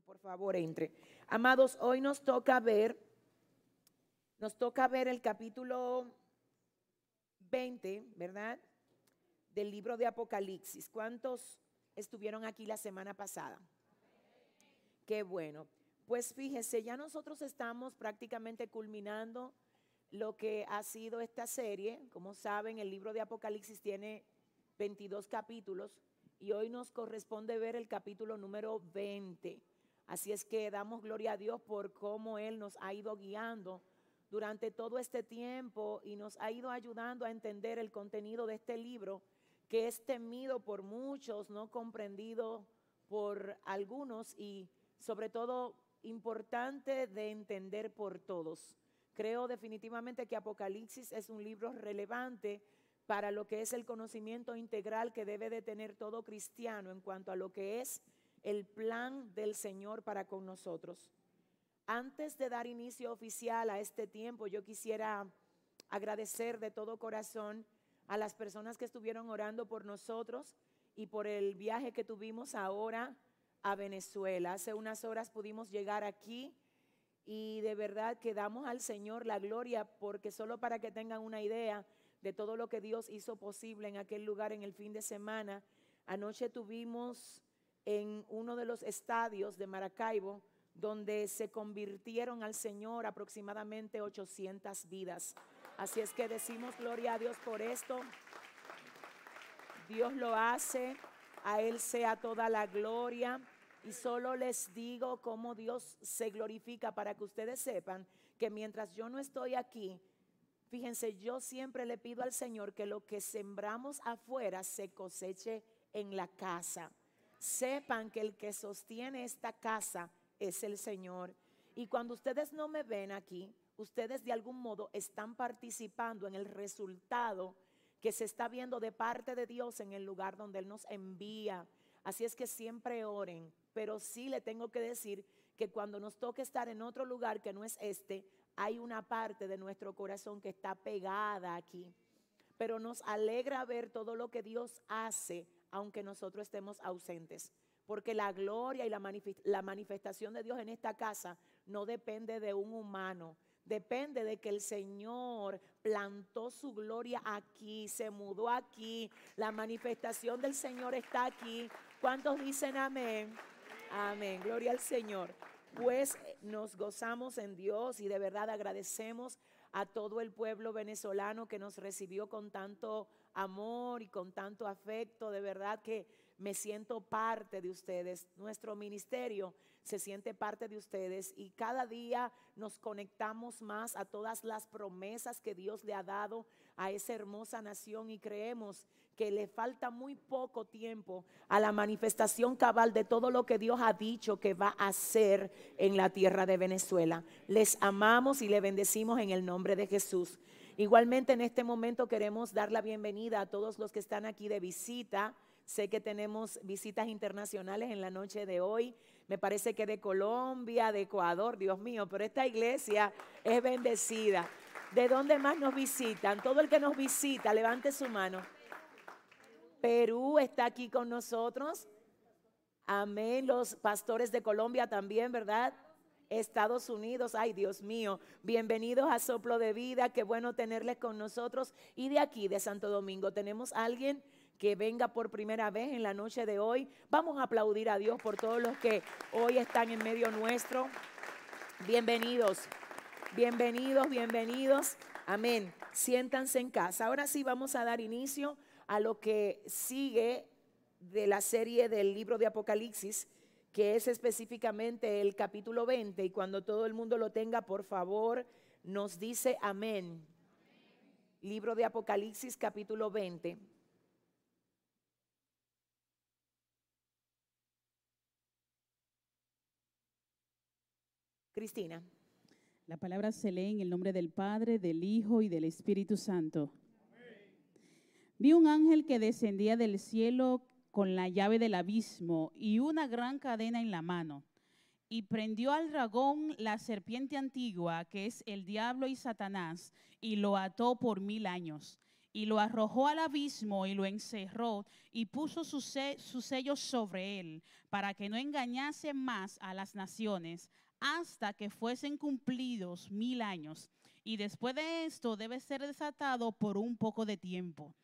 por favor entre. Amados, hoy nos toca ver, nos toca ver el capítulo 20, ¿verdad? Del libro de Apocalipsis. ¿Cuántos estuvieron aquí la semana pasada? Qué bueno. Pues fíjese, ya nosotros estamos prácticamente culminando lo que ha sido esta serie. Como saben, el libro de Apocalipsis tiene 22 capítulos y hoy nos corresponde ver el capítulo número 20. Así es que damos gloria a Dios por cómo Él nos ha ido guiando durante todo este tiempo y nos ha ido ayudando a entender el contenido de este libro que es temido por muchos, no comprendido por algunos y sobre todo importante de entender por todos. Creo definitivamente que Apocalipsis es un libro relevante para lo que es el conocimiento integral que debe de tener todo cristiano en cuanto a lo que es el plan del Señor para con nosotros. Antes de dar inicio oficial a este tiempo, yo quisiera agradecer de todo corazón a las personas que estuvieron orando por nosotros y por el viaje que tuvimos ahora a Venezuela. Hace unas horas pudimos llegar aquí y de verdad que damos al Señor la gloria porque solo para que tengan una idea, de todo lo que Dios hizo posible en aquel lugar en el fin de semana. Anoche tuvimos en uno de los estadios de Maracaibo, donde se convirtieron al Señor aproximadamente 800 vidas. Así es que decimos gloria a Dios por esto. Dios lo hace, a Él sea toda la gloria. Y solo les digo cómo Dios se glorifica para que ustedes sepan que mientras yo no estoy aquí, Fíjense, yo siempre le pido al Señor que lo que sembramos afuera se coseche en la casa. Sepan que el que sostiene esta casa es el Señor. Y cuando ustedes no me ven aquí, ustedes de algún modo están participando en el resultado que se está viendo de parte de Dios en el lugar donde Él nos envía. Así es que siempre oren, pero sí le tengo que decir que cuando nos toque estar en otro lugar que no es este, hay una parte de nuestro corazón que está pegada aquí. Pero nos alegra ver todo lo que Dios hace, aunque nosotros estemos ausentes. Porque la gloria y la, manifestación de Dios en esta casa no depende de un humano, depende de que el Señor plantó su gloria aquí, se mudó aquí, la manifestación del Señor está aquí. ¿Cuántos dicen amén? Amén, gloria al Señor pues eh, nos gozamos en Dios y de verdad agradecemos a todo el pueblo venezolano que nos recibió con tanto amor y con tanto afecto. De verdad que me siento parte de ustedes. Nuestro ministerio se siente parte de ustedes y cada día nos conectamos más a todas las promesas que Dios le ha dado a esa hermosa nación y creemos que le falta muy poco tiempo a la manifestación cabal de todo lo que Dios ha dicho que va a hacer en la tierra de Venezuela. Les amamos y le bendecimos en el nombre de Jesús. Igualmente en este momento queremos dar la bienvenida a todos los que están aquí de visita. Sé que tenemos visitas internacionales en la noche de hoy. Me parece que de Colombia, de Ecuador, Dios mío, pero esta iglesia es bendecida. ¿De dónde más nos visitan? Todo el que nos visita, levante su mano. Perú está aquí con nosotros. Amén. Los pastores de Colombia también, ¿verdad? Estados Unidos, ay Dios mío, bienvenidos a Soplo de Vida, qué bueno tenerles con nosotros. Y de aquí, de Santo Domingo, tenemos a alguien que venga por primera vez en la noche de hoy. Vamos a aplaudir a Dios por todos los que hoy están en medio nuestro. Bienvenidos, bienvenidos, bienvenidos. Amén. Siéntanse en casa. Ahora sí vamos a dar inicio a lo que sigue de la serie del libro de Apocalipsis, que es específicamente el capítulo 20, y cuando todo el mundo lo tenga, por favor, nos dice amén. Libro de Apocalipsis, capítulo 20. Cristina. La palabra se lee en el nombre del Padre, del Hijo y del Espíritu Santo. Vi un ángel que descendía del cielo con la llave del abismo y una gran cadena en la mano. Y prendió al dragón, la serpiente antigua, que es el diablo y Satanás, y lo ató por mil años. y lo arrojó al abismo y lo encerró y puso su, sello sobre él para que no engañase más a las naciones hasta que fuesen cumplidos mil años. Y después de esto debe ser desatado por un poco de tiempo.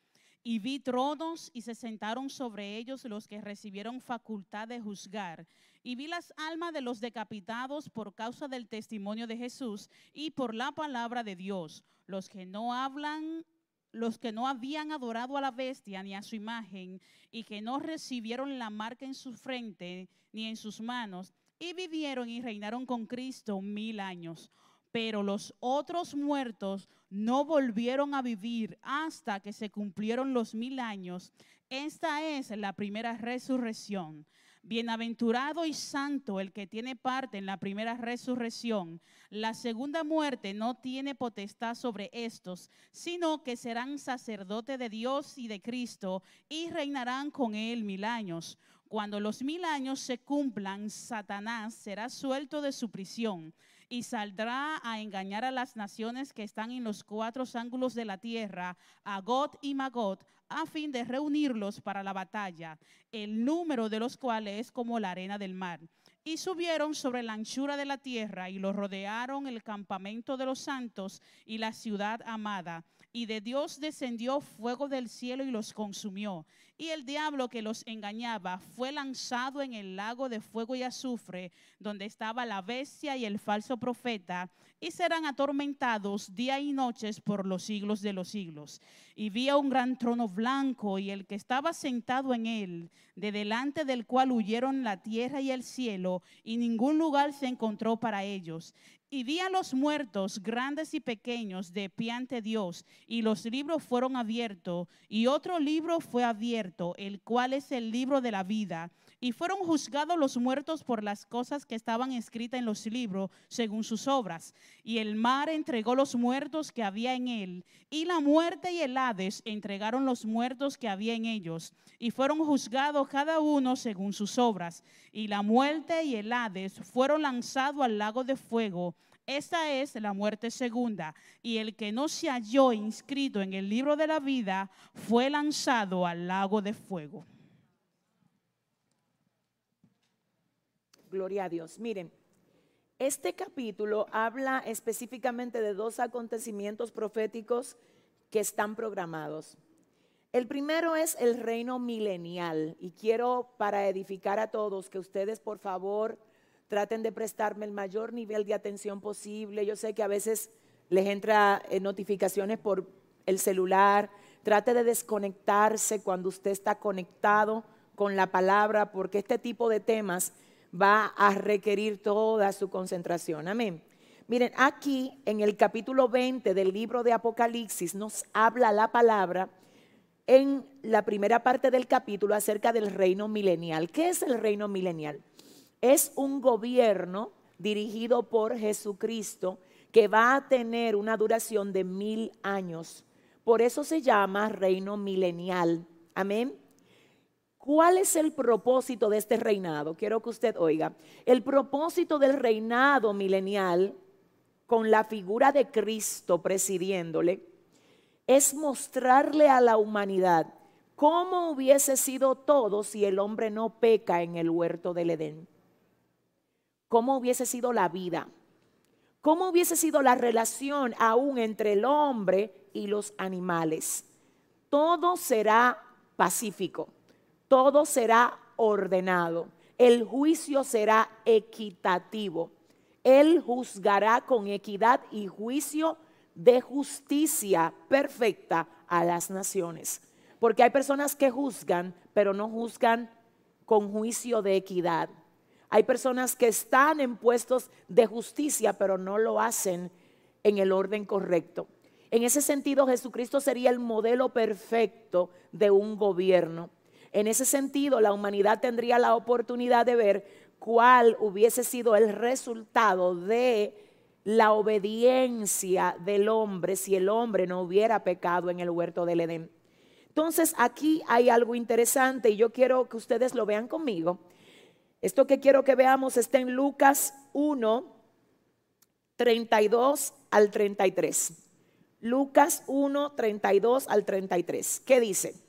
Y vi tronos y se sentaron sobre ellos los que recibieron facultad de juzgar. Y vi las almas de los decapitados por causa del testimonio de Jesús y por la palabra de Dios, los que no hablan los que no habían adorado a la bestia ni a su imagen y que no recibieron la marca en su frente ni en sus manos, y vivieron y reinaron con Cristo mil años. Pero los otros muertos no volvieron a vivir hasta que se cumplieron los mil años. Esta es la primera resurrección. Bienaventurado y santo el que tiene parte en la primera resurrección. La segunda muerte no tiene potestad sobre estos, sino que serán sacerdote de Dios y de Cristo y reinarán con él mil años. Cuando los mil años se cumplan, Satanás será suelto de su prisión y saldrá a engañar a las naciones que están en los cuatro ángulos de la tierra, a y Magot, a fin de reunirlos para la batalla, el número de los cuales es como la arena del mar. Y subieron sobre la anchura de la tierra y lo rodearon el campamento de los santos y la ciudad amada. Y de Dios descendió fuego del cielo y los consumió. Y el diablo que los engañaba fue lanzado en el lago de fuego y azufre, donde estaba la bestia y el falso profeta, y serán atormentados día y noches por los siglos de los siglos. Y vi a un gran trono blanco y el que estaba sentado en él, de delante del cual huyeron la tierra y el cielo, y ningún lugar se encontró para ellos. Y vi a los muertos, grandes y pequeños, de pie ante Dios, y los libros fueron abiertos, y otro libro fue abierto, el cual es el libro de la vida. Y fueron juzgados los muertos por las cosas que estaban escritas en los libros, según sus obras. Y el mar entregó los muertos que había en él, y la muerte y el Hades entregaron los muertos que había en ellos. Y fueron juzgados cada uno según sus obras. Y la muerte y el Hades fueron lanzados al lago de fuego. Esta es la muerte segunda. Y el que no se halló inscrito en el libro de la vida fue lanzado al lago de fuego. Gloria a Dios. Miren, este capítulo habla específicamente de dos acontecimientos proféticos que están programados. El primero es el reino milenial y quiero para edificar a todos que ustedes por favor traten de prestarme el mayor nivel de atención posible. Yo sé que a veces les entra eh, notificaciones por el celular. Trate de desconectarse cuando usted está conectado con la palabra porque este tipo de temas va a requerir toda su concentración. Amén. Miren, aquí en el capítulo 20 del libro de Apocalipsis nos habla la palabra en la primera parte del capítulo acerca del reino milenial. ¿Qué es el reino milenial? Es un gobierno dirigido por Jesucristo que va a tener una duración de mil años. Por eso se llama reino milenial. Amén. ¿Cuál es el propósito de este reinado? Quiero que usted oiga. El propósito del reinado milenial, con la figura de Cristo presidiéndole, es mostrarle a la humanidad cómo hubiese sido todo si el hombre no peca en el huerto del Edén. Cómo hubiese sido la vida. Cómo hubiese sido la relación aún entre el hombre y los animales. Todo será pacífico todo será ordenado, el juicio será equitativo. Él juzgará con equidad y juicio de justicia perfecta a las naciones. Porque hay personas que juzgan, pero no juzgan con juicio de equidad. Hay personas que están en puestos de justicia, pero no lo hacen en el orden correcto. En ese sentido, Jesucristo sería el modelo perfecto de un gobierno. En ese sentido, la humanidad tendría la oportunidad de ver cuál hubiese sido el resultado de la obediencia del hombre si el hombre no hubiera pecado en el huerto del Edén. Entonces aquí hay algo interesante y yo quiero que ustedes lo vean conmigo. Esto que quiero que veamos está en Lucas 1, 32 al 33. Lucas 1, 32 al 33. ¿Qué dice?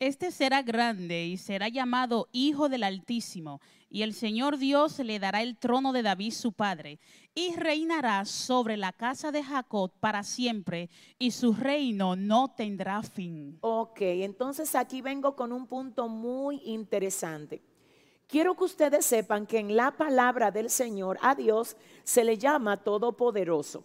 Este será grande y será llamado Hijo del Altísimo, y el Señor Dios le dará el trono de David su padre, y reinará sobre la casa de Jacob para siempre, y su reino no tendrá fin. Ok, entonces aquí vengo con un punto muy interesante. Quiero que ustedes sepan que en la palabra del Señor a Dios se le llama todopoderoso,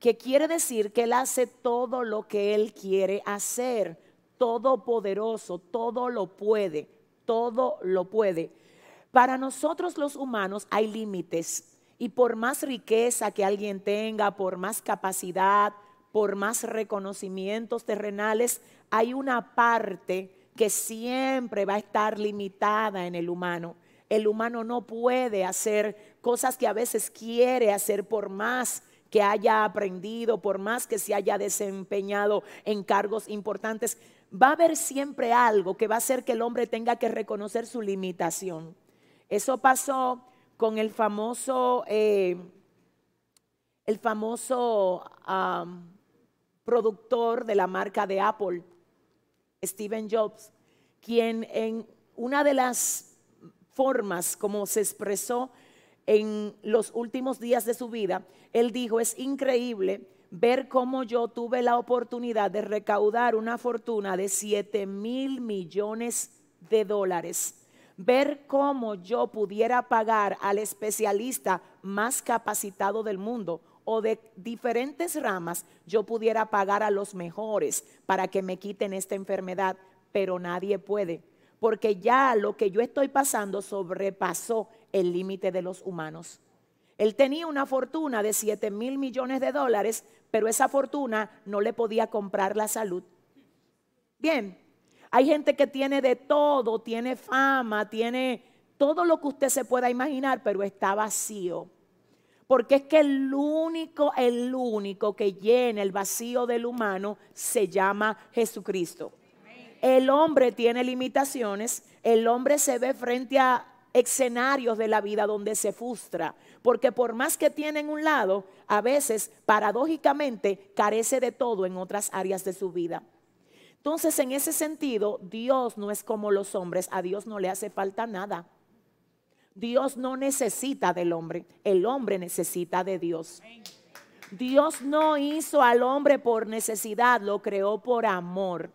que quiere decir que Él hace todo lo que Él quiere hacer, todopoderoso, todo lo puede, todo lo puede. Para nosotros los humanos hay límites y por más riqueza que alguien tenga, por más capacidad, por más reconocimientos terrenales, hay una parte que siempre va a estar limitada en el humano. El humano no puede hacer cosas que a veces quiere hacer por más que haya aprendido, por más que se haya desempeñado en cargos importantes. Va a haber siempre algo que va a hacer que el hombre tenga que reconocer su limitación. Eso pasó con el famoso, eh, el famoso productor de la marca de Apple, Steven Jobs, quien en una de las formas como se expresó en los últimos días de su vida, él dijo, es increíble ver cómo yo tuve la oportunidad de recaudar una fortuna de 7 mil millones de dólares. Ver cómo yo pudiera pagar al especialista más capacitado del mundo o de diferentes ramas, yo pudiera pagar a los mejores para que me quiten esta enfermedad, pero nadie puede, porque ya lo que yo estoy pasando sobrepasó el límite de los humanos. Él tenía una fortuna de 7 mil millones de dólares, pero esa fortuna no le podía comprar la salud. Bien, hay gente que tiene de todo, tiene fama, tiene todo lo que usted se pueda imaginar, pero está vacío. Porque es que el único, el único que llena el vacío del humano se llama Jesucristo. El hombre tiene limitaciones, el hombre se ve frente a escenarios de la vida donde se frustra, porque por más que tiene en un lado, a veces paradójicamente carece de todo en otras áreas de su vida. Entonces, en ese sentido, Dios no es como los hombres, a Dios no le hace falta nada. Dios no necesita del hombre, el hombre necesita de Dios. Dios no hizo al hombre por necesidad, lo creó por amor.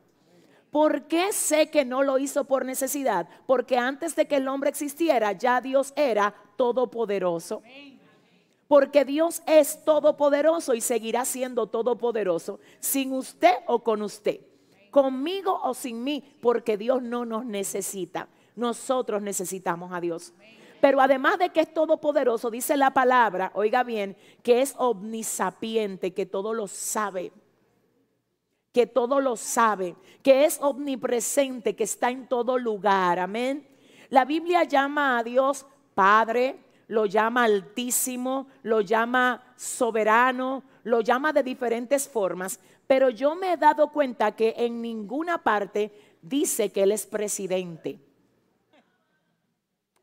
¿Por qué sé que no lo hizo por necesidad? Porque antes de que el hombre existiera, ya Dios era todopoderoso. Porque Dios es todopoderoso y seguirá siendo todopoderoso sin usted o con usted, conmigo o sin mí, porque Dios no nos necesita. Nosotros necesitamos a Dios. Pero además de que es todopoderoso, dice la palabra, oiga bien, que es omnisapiente, que todo lo sabe, que todo lo sabe, que es omnipresente, que está en todo lugar. Amén. La Biblia llama a Dios Padre, lo llama altísimo, lo llama soberano, lo llama de diferentes formas, pero yo me he dado cuenta que en ninguna parte dice que Él es presidente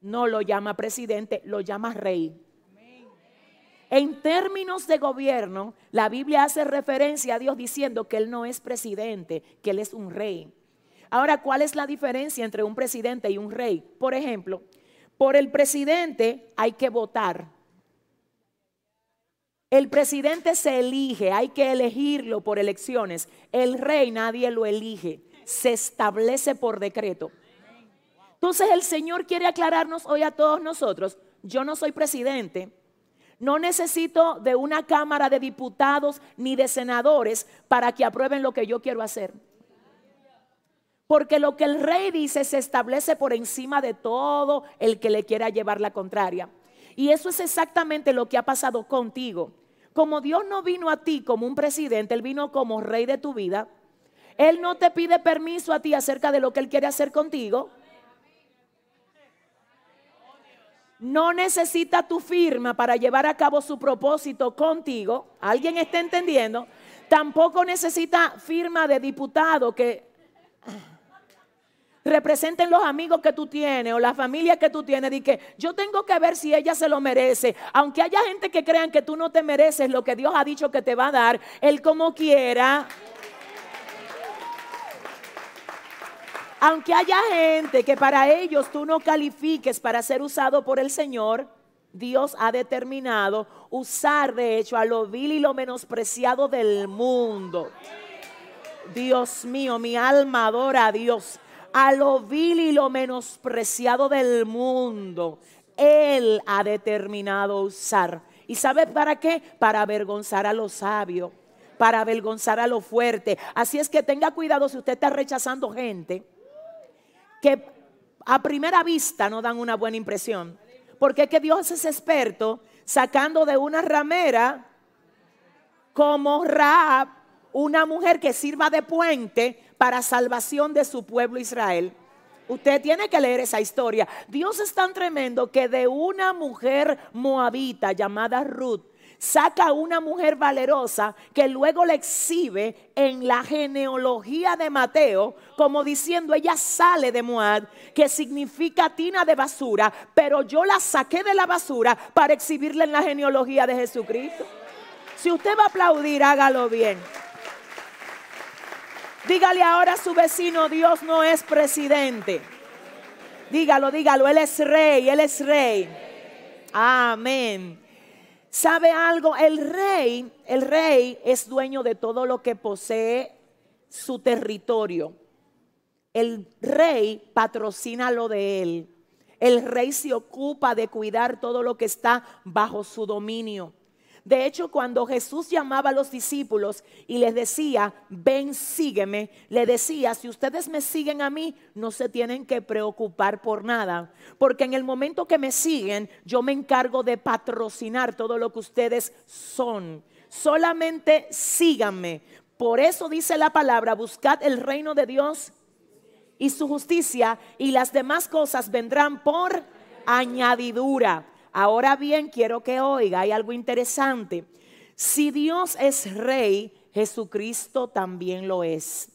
no lo llama presidente, lo llama rey. En términos de gobierno, la Biblia hace referencia a Dios diciendo que Él no es presidente, que Él es un rey. Ahora, ¿cuál es la diferencia entre un presidente y un rey? Por ejemplo, por el presidente hay que votar. El presidente se elige, hay que elegirlo por elecciones. El rey nadie lo elige, se establece por decreto. Entonces el Señor quiere aclararnos hoy a todos nosotros, yo no soy presidente, no necesito de una Cámara de Diputados ni de senadores para que aprueben lo que yo quiero hacer. Porque lo que el rey dice se establece por encima de todo el que le quiera llevar la contraria. Y eso es exactamente lo que ha pasado contigo. Como Dios no vino a ti como un presidente, Él vino como rey de tu vida. Él no te pide permiso a ti acerca de lo que Él quiere hacer contigo. no necesita tu firma para llevar a cabo su propósito contigo. ¿Alguien está entendiendo? Tampoco necesita firma de diputado que representen los amigos que tú tienes o la familia que tú tienes. Y que yo tengo que ver si ella se lo merece. Aunque haya gente que crean que tú no te mereces lo que Dios ha dicho que te va a dar, Él como quiera. Aunque haya gente que para ellos tú no califiques para ser usado por el Señor, Dios ha determinado usar de hecho a lo vil y lo menospreciado del mundo. Dios mío, mi alma adora a Dios. A lo vil y lo menospreciado del mundo. Él ha determinado usar. ¿Y sabe para qué? Para avergonzar a los sabios, para avergonzar a lo fuerte. Así es que tenga cuidado si usted está rechazando gente que a primera vista no dan una buena impresión. Porque es que Dios es experto sacando de una ramera como Raab, una mujer que sirva de puente para salvación de su pueblo Israel. Usted tiene que leer esa historia. Dios es tan tremendo que de una mujer moabita llamada Ruth, saca una mujer valerosa que luego la exhibe en la genealogía de Mateo, como diciendo, ella sale de Moab, que significa tina de basura, pero yo la saqué de la basura para exhibirla en la genealogía de Jesucristo. Si usted va a aplaudir, hágalo bien. Dígale ahora a su vecino, Dios no es presidente. Dígalo, dígalo, Él es rey, Él es rey. Amén. ¿Sabe algo? El rey, el rey es dueño de todo lo que posee su territorio. El rey patrocina lo de él. El rey se ocupa de cuidar todo lo que está bajo su dominio. De hecho, cuando Jesús llamaba a los discípulos y les decía, ven, sígueme, le decía, si ustedes me siguen a mí, no se tienen que preocupar por nada, porque en el momento que me siguen, yo me encargo de patrocinar todo lo que ustedes son. Solamente síganme. Por eso dice la palabra, buscad el reino de Dios y su justicia y las demás cosas vendrán por añadidura. Ahora bien, quiero que oiga, hay algo interesante. Si Dios es rey, Jesucristo también lo es.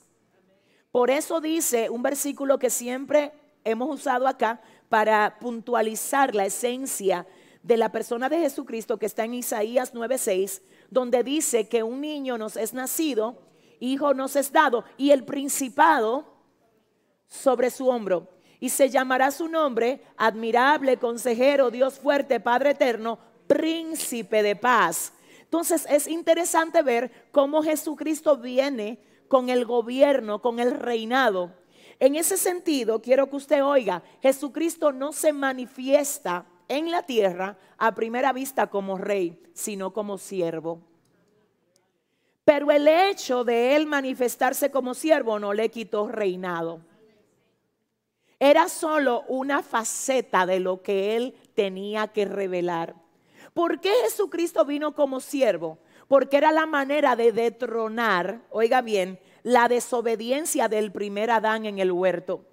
Por eso dice un versículo que siempre hemos usado acá para puntualizar la esencia de la persona de Jesucristo que está en Isaías 9:6, donde dice que un niño nos es nacido, hijo nos es dado y el principado sobre su hombro y se llamará su nombre admirable, consejero, Dios fuerte, Padre eterno, príncipe de paz. Entonces es interesante ver cómo Jesucristo viene con el gobierno, con el reinado. En ese sentido, quiero que usted oiga, Jesucristo no se manifiesta en la tierra a primera vista como rey, sino como siervo. Pero el hecho de él manifestarse como siervo no le quitó reinado era solo una faceta de lo que él tenía que revelar. ¿Por qué Jesucristo vino como siervo? Porque era la manera de detronar, oiga bien, la desobediencia del primer Adán en el huerto.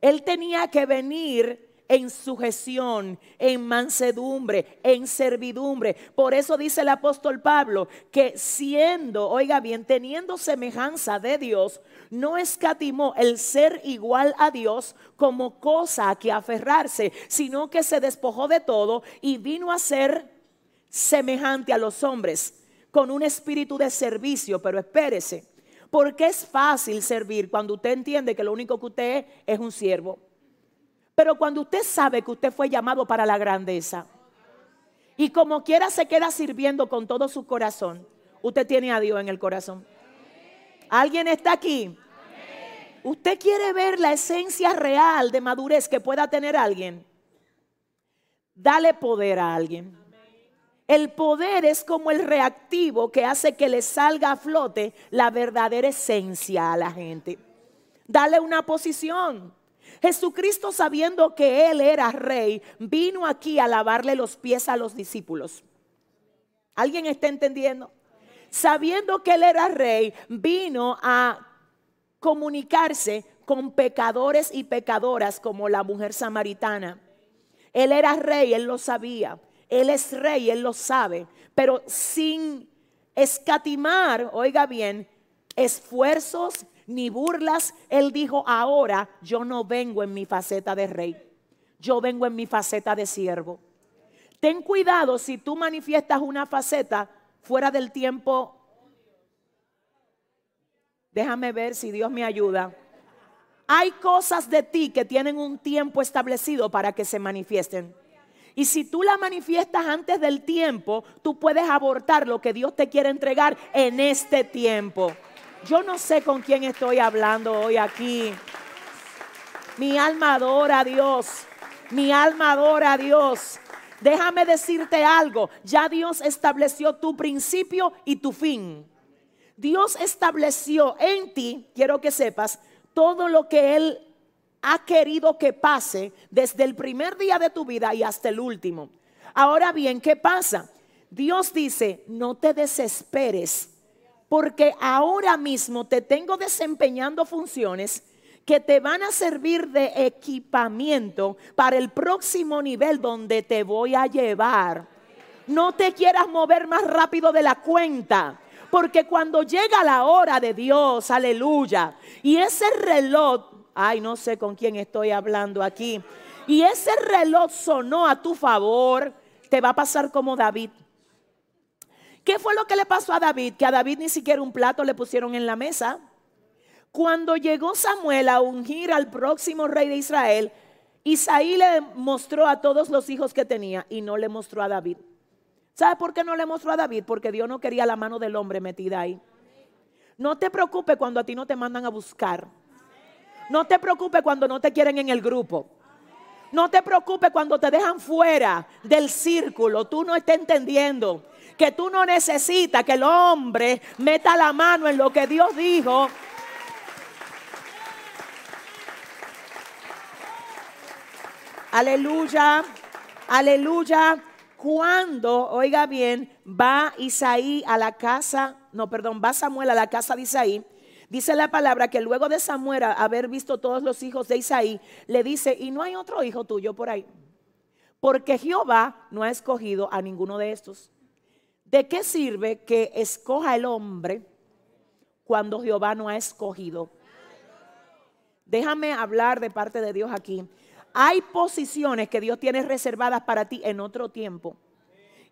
Él tenía que venir en sujeción, en mansedumbre, en servidumbre. Por eso dice el apóstol Pablo que siendo, oiga bien, teniendo semejanza de Dios, no escatimó el ser igual a Dios como cosa a que aferrarse, sino que se despojó de todo y vino a ser semejante a los hombres, con un espíritu de servicio, pero espérese. Porque es fácil servir cuando usted entiende que lo único que usted es es un siervo. Pero cuando usted sabe que usted fue llamado para la grandeza y como quiera se queda sirviendo con todo su corazón, usted tiene a Dios en el corazón. ¿Alguien está aquí? ¿Usted quiere ver la esencia real de madurez que pueda tener alguien? Dale poder a alguien. El poder es como el reactivo que hace que le salga a flote la verdadera esencia a la gente. Dale una posición. Jesucristo sabiendo que Él era rey, vino aquí a lavarle los pies a los discípulos. ¿Alguien está entendiendo? Sabiendo que Él era rey, vino a comunicarse con pecadores y pecadoras como la mujer samaritana. Él era rey, Él lo sabía. Él es rey, Él lo sabe. Pero sin escatimar, oiga bien, esfuerzos ni burlas. Él dijo, ahora yo no vengo en mi faceta de rey, yo vengo en mi faceta de siervo. Ten cuidado si tú manifiestas una faceta fuera del tiempo. Déjame ver si Dios me ayuda. Hay cosas de ti que tienen un tiempo establecido para que se manifiesten. Y si tú la manifiestas antes del tiempo, tú puedes abortar lo que Dios te quiere entregar en este tiempo. Yo no sé con quién estoy hablando hoy aquí. Mi alma adora a Dios. Mi alma adora a Dios. Déjame decirte algo. Ya Dios estableció tu principio y tu fin. Dios estableció en ti, quiero que sepas, todo lo que Él ha querido que pase desde el primer día de tu vida y hasta el último. Ahora bien, ¿qué pasa? Dios dice, no te desesperes, porque ahora mismo te tengo desempeñando funciones que te van a servir de equipamiento para el próximo nivel donde te voy a llevar. No te quieras mover más rápido de la cuenta. Porque cuando llega la hora de Dios, aleluya, y ese reloj Ay, no sé con quién estoy hablando aquí. Y ese reloj sonó a tu favor, te va a pasar como David. ¿Qué fue lo que le pasó a David? Que a David ni siquiera un plato le pusieron en la mesa. Cuando llegó Samuel a ungir al próximo rey de Israel, Isaí le mostró a todos los hijos que tenía y no le mostró a David. ¿Sabe por qué no le mostró a David? Porque Dios no quería la mano del hombre metida ahí. No te preocupes cuando a ti no te mandan a buscar. No te preocupes cuando no te quieren en el grupo. No te preocupes cuando te dejan fuera del círculo. Tú no estás entendiendo que tú no necesitas que el hombre meta la mano en lo que Dios dijo. Aleluya, aleluya. Cuando, oiga bien, va Isaí a la casa, no, perdón, va Samuel a la casa de Isaí Dice la palabra que luego de Samuel haber visto todos los hijos de Isaí, le dice, y no hay otro hijo tuyo por ahí, porque Jehová no ha escogido a ninguno de estos. ¿De qué sirve que escoja el hombre cuando Jehová no ha escogido? Déjame hablar de parte de Dios aquí. Hay posiciones que Dios tiene reservadas para ti en otro tiempo.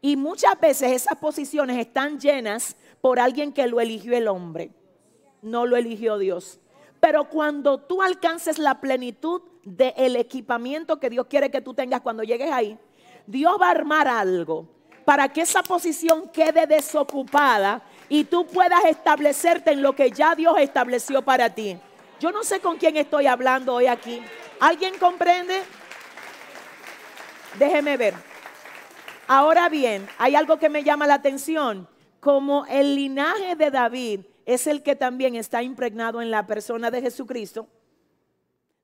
Y muchas veces esas posiciones están llenas por alguien que lo eligió el hombre no lo eligió Dios. Pero cuando tú alcances la plenitud del equipamiento que Dios quiere que tú tengas cuando llegues ahí, Dios va a armar algo para que esa posición quede desocupada y tú puedas establecerte en lo que ya Dios estableció para ti. Yo no sé con quién estoy hablando hoy aquí. ¿Alguien comprende? Déjeme ver. Ahora bien, hay algo que me llama la atención. Como el linaje de David es el que también está impregnado en la persona de Jesucristo.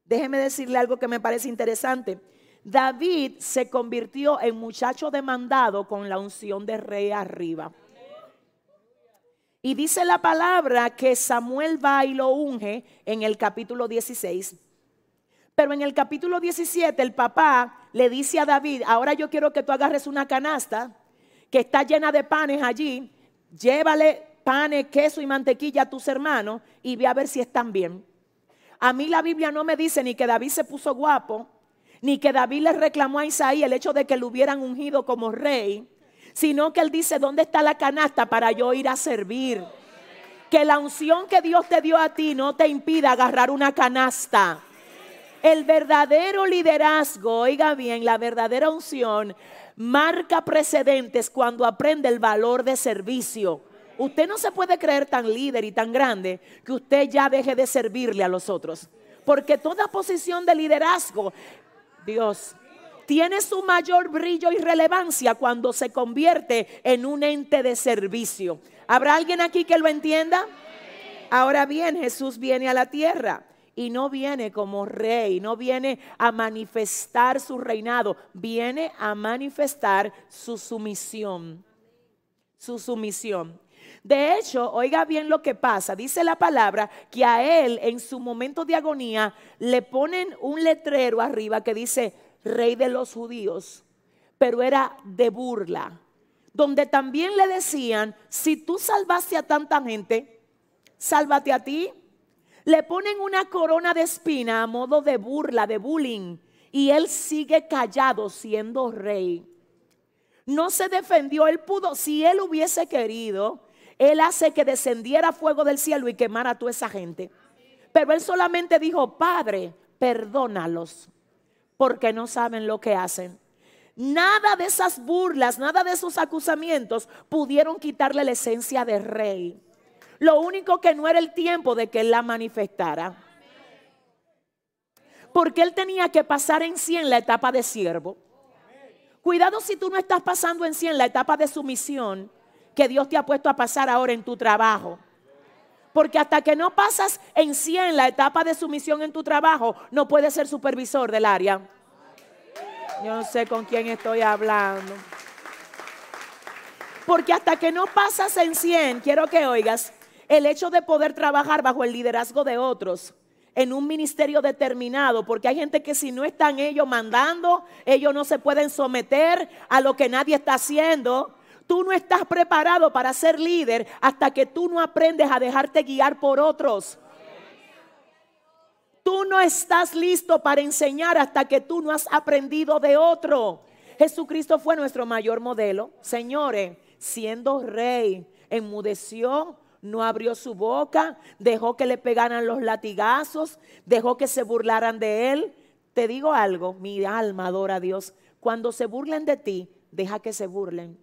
Déjeme decirle algo que me parece interesante. David se convirtió en muchacho demandado con la unción de rey arriba. Y dice la palabra que Samuel va y lo unge en el capítulo 16. Pero en el capítulo 17 el papá le dice a David, ahora yo quiero que tú agarres una canasta que está llena de panes allí, llévale panes, queso y mantequilla a tus hermanos y ve a ver si están bien. A mí la Biblia no me dice ni que David se puso guapo, ni que David le reclamó a Isaí el hecho de que lo hubieran ungido como rey, sino que él dice, ¿dónde está la canasta para yo ir a servir? Que la unción que Dios te dio a ti no te impida agarrar una canasta. El verdadero liderazgo, oiga bien, la verdadera unción marca precedentes cuando aprende el valor de servicio. Usted no se puede creer tan líder y tan grande que usted ya deje de servirle a los otros. Porque toda posición de liderazgo, Dios, tiene su mayor brillo y relevancia cuando se convierte en un ente de servicio. ¿Habrá alguien aquí que lo entienda? Ahora bien, Jesús viene a la tierra y no viene como rey, no viene a manifestar su reinado, viene a manifestar su sumisión. Su sumisión. De hecho, oiga bien lo que pasa. Dice la palabra que a él en su momento de agonía le ponen un letrero arriba que dice rey de los judíos, pero era de burla. Donde también le decían, si tú salvaste a tanta gente, sálvate a ti. Le ponen una corona de espina a modo de burla, de bullying, y él sigue callado siendo rey. No se defendió, él pudo, si él hubiese querido, él hace que descendiera fuego del cielo y quemara a toda esa gente. Pero él solamente dijo, Padre, perdónalos, porque no saben lo que hacen. Nada de esas burlas, nada de esos acusamientos pudieron quitarle la esencia de rey. Lo único que no era el tiempo de que él la manifestara. Porque él tenía que pasar en sí en la etapa de siervo. Cuidado si tú no estás pasando en sí en la etapa de sumisión que Dios te ha puesto a pasar ahora en tu trabajo. Porque hasta que no pasas en sí en la etapa de sumisión en tu trabajo, no puedes ser supervisor del área. Yo no sé con quién estoy hablando. Porque hasta que no pasas en 100, quiero que oigas, el hecho de poder trabajar bajo el liderazgo de otros en un ministerio determinado, porque hay gente que si no están ellos mandando, ellos no se pueden someter a lo que nadie está haciendo. Tú no estás preparado para ser líder hasta que tú no aprendes a dejarte guiar por otros. Tú no estás listo para enseñar hasta que tú no has aprendido de otro. Jesucristo fue nuestro mayor modelo. Señores, siendo rey, enmudeció, no abrió su boca, dejó que le pegaran los latigazos, dejó que se burlaran de él. Te digo algo, mi alma adora a Dios. Cuando se burlen de ti, deja que se burlen.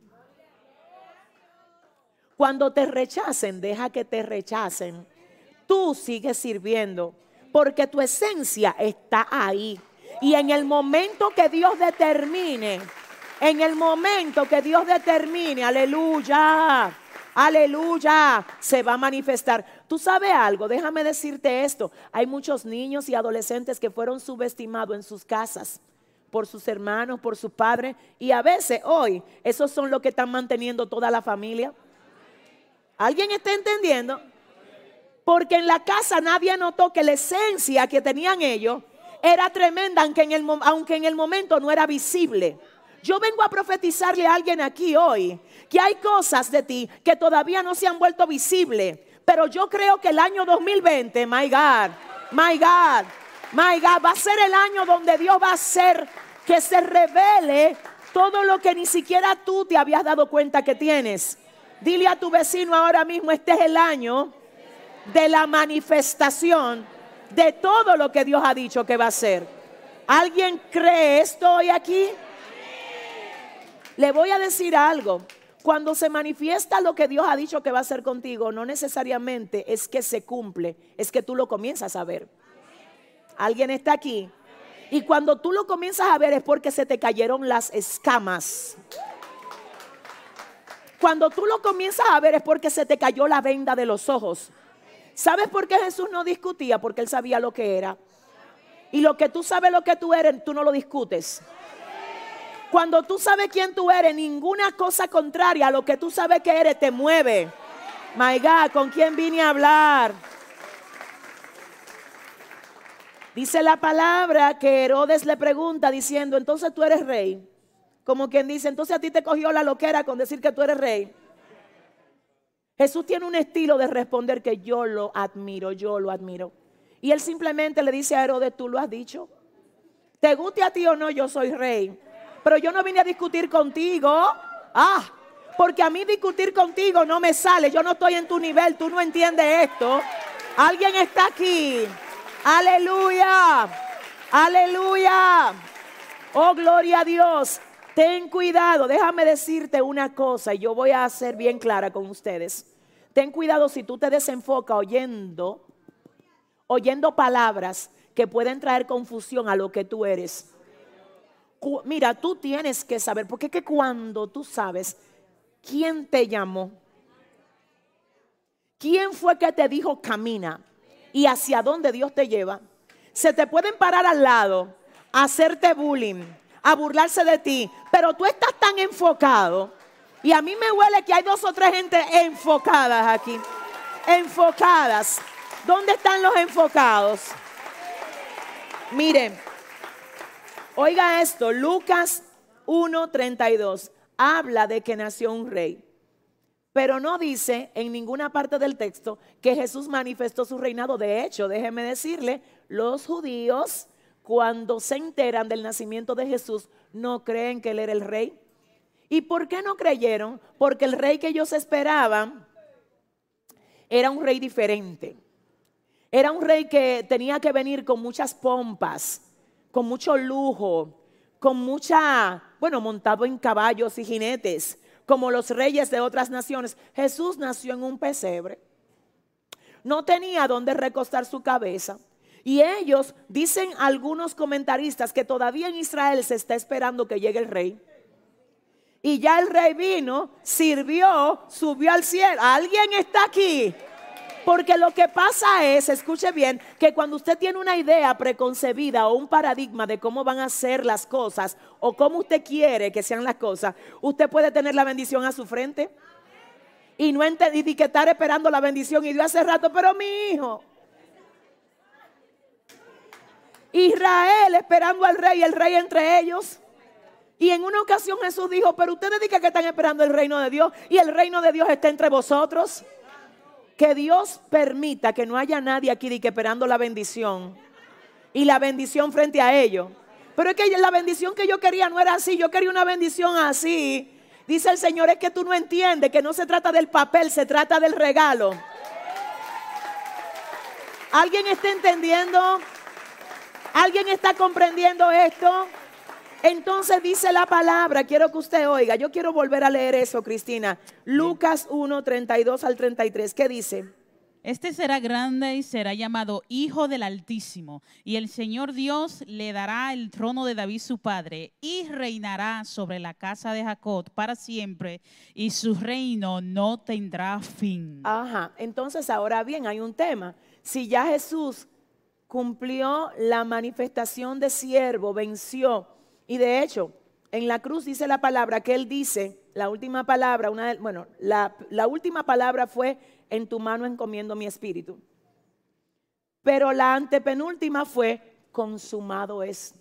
Cuando te rechacen, deja que te rechacen. Tú sigues sirviendo porque tu esencia está ahí. Y en el momento que Dios determine, en el momento que Dios determine, aleluya, aleluya, se va a manifestar. Tú sabes algo, déjame decirte esto. Hay muchos niños y adolescentes que fueron subestimados en sus casas por sus hermanos, por sus padres. Y a veces hoy, esos son los que están manteniendo toda la familia. ¿Alguien está entendiendo? Porque en la casa nadie notó que la esencia que tenían ellos era tremenda, aunque en el, aunque en el momento no era visible. Yo vengo a profetizarle a alguien aquí hoy que hay cosas de ti que todavía no se han vuelto visibles. Pero yo creo que el año 2020, my God, my God, my God, va a ser el año donde Dios va a hacer que se revele todo lo que ni siquiera tú te habías dado cuenta que tienes. Dile a tu vecino ahora mismo, este es el año de la manifestación de todo lo que Dios ha dicho que va a hacer. ¿Alguien cree esto hoy aquí? Le voy a decir algo. Cuando se manifiesta lo que Dios ha dicho que va a hacer contigo, no necesariamente es que se cumple, es que tú lo comienzas a ver. ¿Alguien está aquí? Y cuando tú lo comienzas a ver es porque se te cayeron las escamas. Cuando tú lo comienzas a ver es porque se te cayó la venda de los ojos. ¿Sabes por qué Jesús no discutía? Porque él sabía lo que era. Y lo que tú sabes lo que tú eres, tú no lo discutes. Cuando tú sabes quién tú eres, ninguna cosa contraria a lo que tú sabes que eres te mueve. My God, ¿con quién vine a hablar? Dice la palabra que Herodes le pregunta diciendo, entonces tú eres rey. Como quien dice, entonces a ti te cogió la loquera con decir que tú eres rey. Jesús tiene un estilo de responder que yo lo admiro, yo lo admiro. Y él simplemente le dice a Herodes, tú lo has dicho. Te guste a ti o no, yo soy rey. Pero yo no vine a discutir contigo. Ah, porque a mí discutir contigo no me sale. Yo no estoy en tu nivel, tú no entiendes esto. Alguien está aquí. Aleluya. Aleluya. Oh, gloria a Dios. Ten cuidado, déjame decirte una cosa y yo voy a ser bien clara con ustedes. Ten cuidado si tú te desenfocas oyendo, oyendo palabras que pueden traer confusión a lo que tú eres. Mira, tú tienes que saber, porque es que cuando tú sabes quién te llamó, quién fue que te dijo camina y hacia dónde Dios te lleva, se te pueden parar al lado, hacerte bullying a burlarse de ti, pero tú estás tan enfocado. Y a mí me huele que hay dos o tres gente enfocadas aquí. Enfocadas. ¿Dónde están los enfocados? Miren, oiga esto, Lucas 1:32 habla de que nació un rey. Pero no dice en ninguna parte del texto que Jesús manifestó su reinado. De hecho, déjeme decirle, los judíos cuando se enteran del nacimiento de Jesús no creen que él era el rey. ¿Y por qué no creyeron? Porque el rey que ellos esperaban era un rey diferente. Era un rey que tenía que venir con muchas pompas, con mucho lujo, con mucha, bueno, montado en caballos y jinetes, como los reyes de otras naciones. Jesús nació en un pesebre. No tenía donde recostar su cabeza. Y ellos dicen algunos comentaristas que todavía en Israel se está esperando que llegue el rey. Y ya el rey vino, sirvió, subió al cielo. ¿Alguien está aquí? Porque lo que pasa es, escuche bien, que cuando usted tiene una idea preconcebida o un paradigma de cómo van a ser las cosas o cómo usted quiere que sean las cosas, usted puede tener la bendición a su frente y no entender y que estar esperando la bendición. Y Dios hace rato, pero mi hijo, Israel esperando al rey, el rey entre ellos. Y en una ocasión Jesús dijo, pero ustedes digan que están esperando el reino de Dios y el reino de Dios está entre vosotros. Que Dios permita que no haya nadie aquí que esperando la bendición y la bendición frente a ellos. Pero es que la bendición que yo quería no era así, yo quería una bendición así. Dice el Señor, es que tú no entiendes que no se trata del papel, se trata del regalo. ¿Alguien está entendiendo? ¿Alguien está comprendiendo esto? Entonces dice la palabra, quiero que usted oiga, yo quiero volver a leer eso, Cristina. Lucas 1, 32 al 33, ¿qué dice? Este será grande y será llamado Hijo del Altísimo, y el Señor Dios le dará el trono de David su padre, y reinará sobre la casa de Jacob para siempre, y su reino no tendrá fin. Ajá, entonces ahora bien, hay un tema. Si ya Jesús cumplió la manifestación de siervo, venció. Y de hecho, en la cruz dice la palabra que él dice, la última palabra, una, bueno, la, la última palabra fue, en tu mano encomiendo mi espíritu. Pero la antepenúltima fue, consumado es.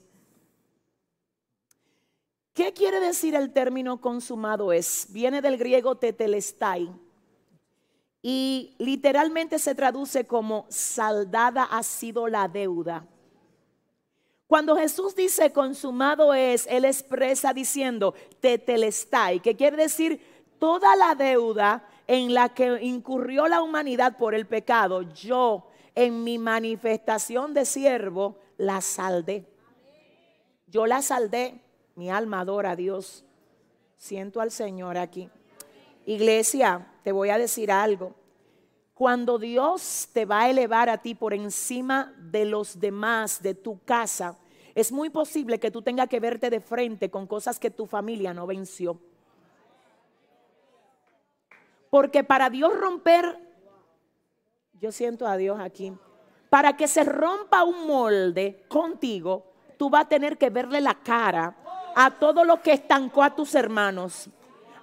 ¿Qué quiere decir el término consumado es? Viene del griego tetelestai y literalmente se traduce como saldada ha sido la deuda. Cuando Jesús dice consumado es, Él expresa diciendo tetelestai, que quiere decir toda la deuda en la que incurrió la humanidad por el pecado, yo en mi manifestación de siervo la saldé. Yo la saldé, mi alma adora a Dios. Siento al Señor aquí. Iglesia, te voy a decir algo. Cuando Dios te va a elevar a ti por encima de los demás, de tu casa, es muy posible que tú tengas que verte de frente con cosas que tu familia no venció. Porque para Dios romper, yo siento a Dios aquí, para que se rompa un molde contigo, tú vas a tener que verle la cara a todo lo que estancó a tus hermanos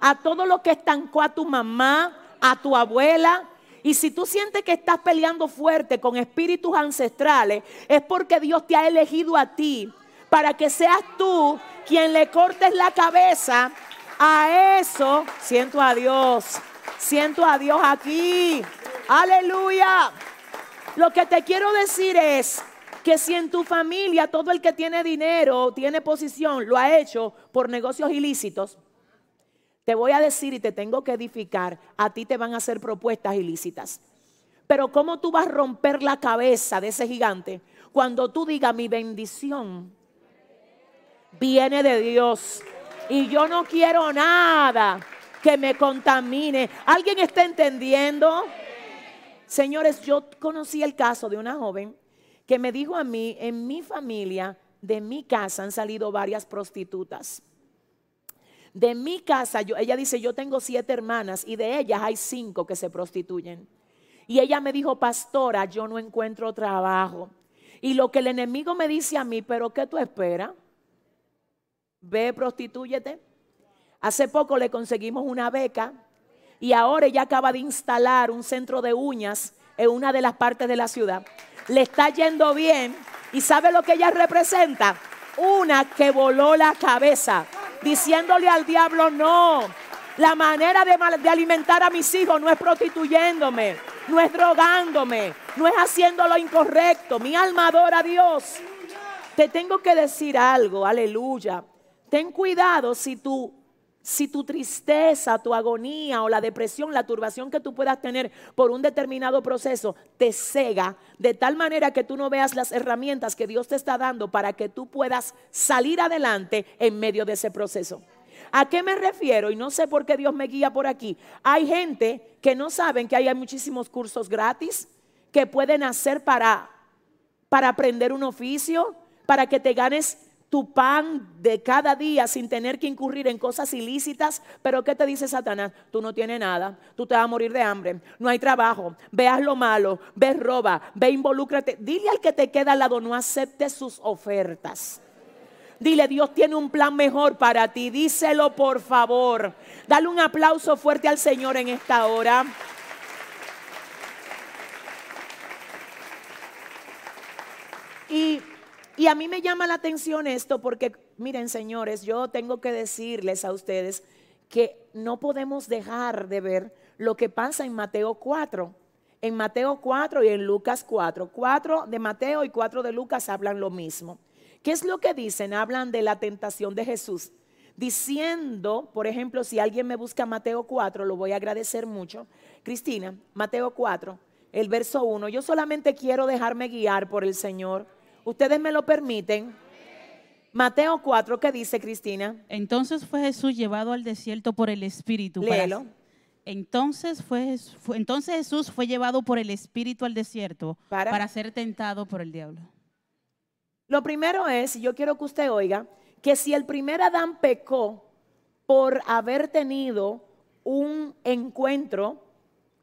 a todo lo que estancó a tu mamá, a tu abuela. Y si tú sientes que estás peleando fuerte con espíritus ancestrales, es porque Dios te ha elegido a ti para que seas tú quien le cortes la cabeza a eso. Siento a Dios, siento a Dios aquí. Aleluya. Lo que te quiero decir es que si en tu familia todo el que tiene dinero, tiene posición, lo ha hecho por negocios ilícitos, te voy a decir y te tengo que edificar, a ti te van a hacer propuestas ilícitas. Pero ¿cómo tú vas a romper la cabeza de ese gigante cuando tú digas mi bendición viene de Dios y yo no quiero nada que me contamine? ¿Alguien está entendiendo? Señores, yo conocí el caso de una joven que me dijo a mí, en mi familia, de mi casa han salido varias prostitutas. De mi casa, yo, ella dice, yo tengo siete hermanas y de ellas hay cinco que se prostituyen. Y ella me dijo, pastora, yo no encuentro trabajo. Y lo que el enemigo me dice a mí, pero ¿qué tú esperas? Ve, prostitúyete. Hace poco le conseguimos una beca y ahora ella acaba de instalar un centro de uñas en una de las partes de la ciudad. Le está yendo bien y ¿sabe lo que ella representa? Una que voló la cabeza diciéndole al diablo no. La manera de, alimentar a mis hijos no es prostituyéndome, no es drogándome, no es haciendo lo incorrecto. Mi alma adora a Dios. Te tengo que decir algo, aleluya. Ten cuidado si tu, si tu tristeza, tu agonía o la depresión, la turbación que tú puedas tener por un determinado proceso te cega de tal manera que tú no veas las herramientas que Dios te está dando para que tú puedas salir adelante en medio de ese proceso. ¿A qué me refiero? Y no sé por qué Dios me guía por aquí. Hay gente que no saben que hay muchísimos cursos gratis que pueden hacer para para aprender un oficio, para que te ganes tu pan de cada día sin tener que incurrir en cosas ilícitas. Pero ¿qué te dice Satanás? Tú no tienes nada, tú te vas a morir de hambre, no hay trabajo, veas lo malo, ves roba, ve involúcrate. Dile al que te queda al lado, no aceptes sus ofertas. Dile, Dios tiene un plan mejor para ti. Díselo, por favor. Dale un aplauso fuerte al Señor en esta hora. Y, y a mí me llama la atención esto porque, miren señores, yo tengo que decirles a ustedes que no podemos dejar de ver lo que pasa en Mateo 4. En Mateo 4 y en Lucas 4. 4 de Mateo y 4 de Lucas hablan lo mismo. ¿Qué es lo que dicen? Hablan de la tentación de Jesús. Diciendo, por ejemplo, si alguien me busca Mateo 4, lo voy a agradecer mucho. Cristina, Mateo 4, el verso 1. Yo solamente quiero dejarme guiar por el Señor. ¿Ustedes me lo permiten? Mateo 4, ¿qué dice Cristina? Entonces fue Jesús llevado al desierto por el Espíritu. para- Léelo. entonces, fue, entonces Jesús fue llevado por el Espíritu al desierto Para. para ser tentado por el diablo. Lo primero es, y yo quiero que usted oiga, que si el primer Adán pecó por haber tenido un encuentro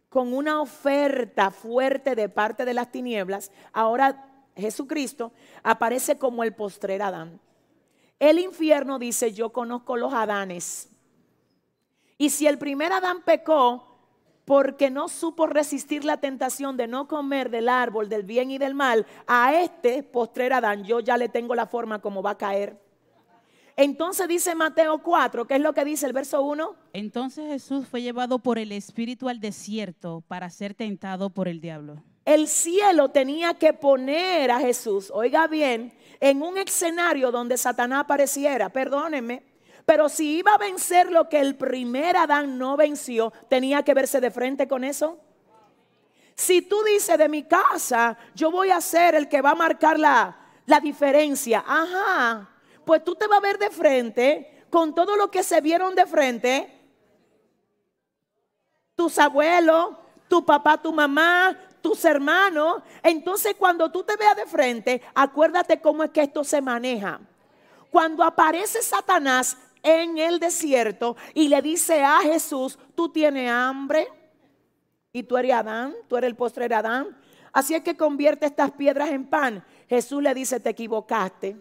con una oferta fuerte de parte de las tinieblas, ahora Jesucristo aparece como el postrer Adán. El infierno dice, yo conozco los Adanes. Y si el primer Adán pecó porque no supo resistir la tentación de no comer del árbol del bien y del mal, a este postrer Adán yo ya le tengo la forma como va a caer. Entonces dice Mateo 4, ¿qué es lo que dice el verso 1? Entonces Jesús fue llevado por el Espíritu al desierto para ser tentado por el diablo. El cielo tenía que poner a Jesús, oiga bien, en un escenario donde Satanás apareciera, perdónenme, pero si iba a vencer lo que el primer Adán no venció, tenía que verse de frente con eso. Si tú dices de mi casa, yo voy a ser el que va a marcar la, la diferencia, ajá, pues tú te vas a ver de frente con todo lo que se vieron de frente, tus abuelos, tu papá, tu mamá, tus hermanos. Entonces cuando tú te veas de frente, acuérdate cómo es que esto se maneja. Cuando aparece Satanás en el desierto y le dice a Jesús, tú tienes hambre y tú eres Adán, tú eres el postrer Adán. Así es que convierte estas piedras en pan. Jesús le dice, te equivocaste.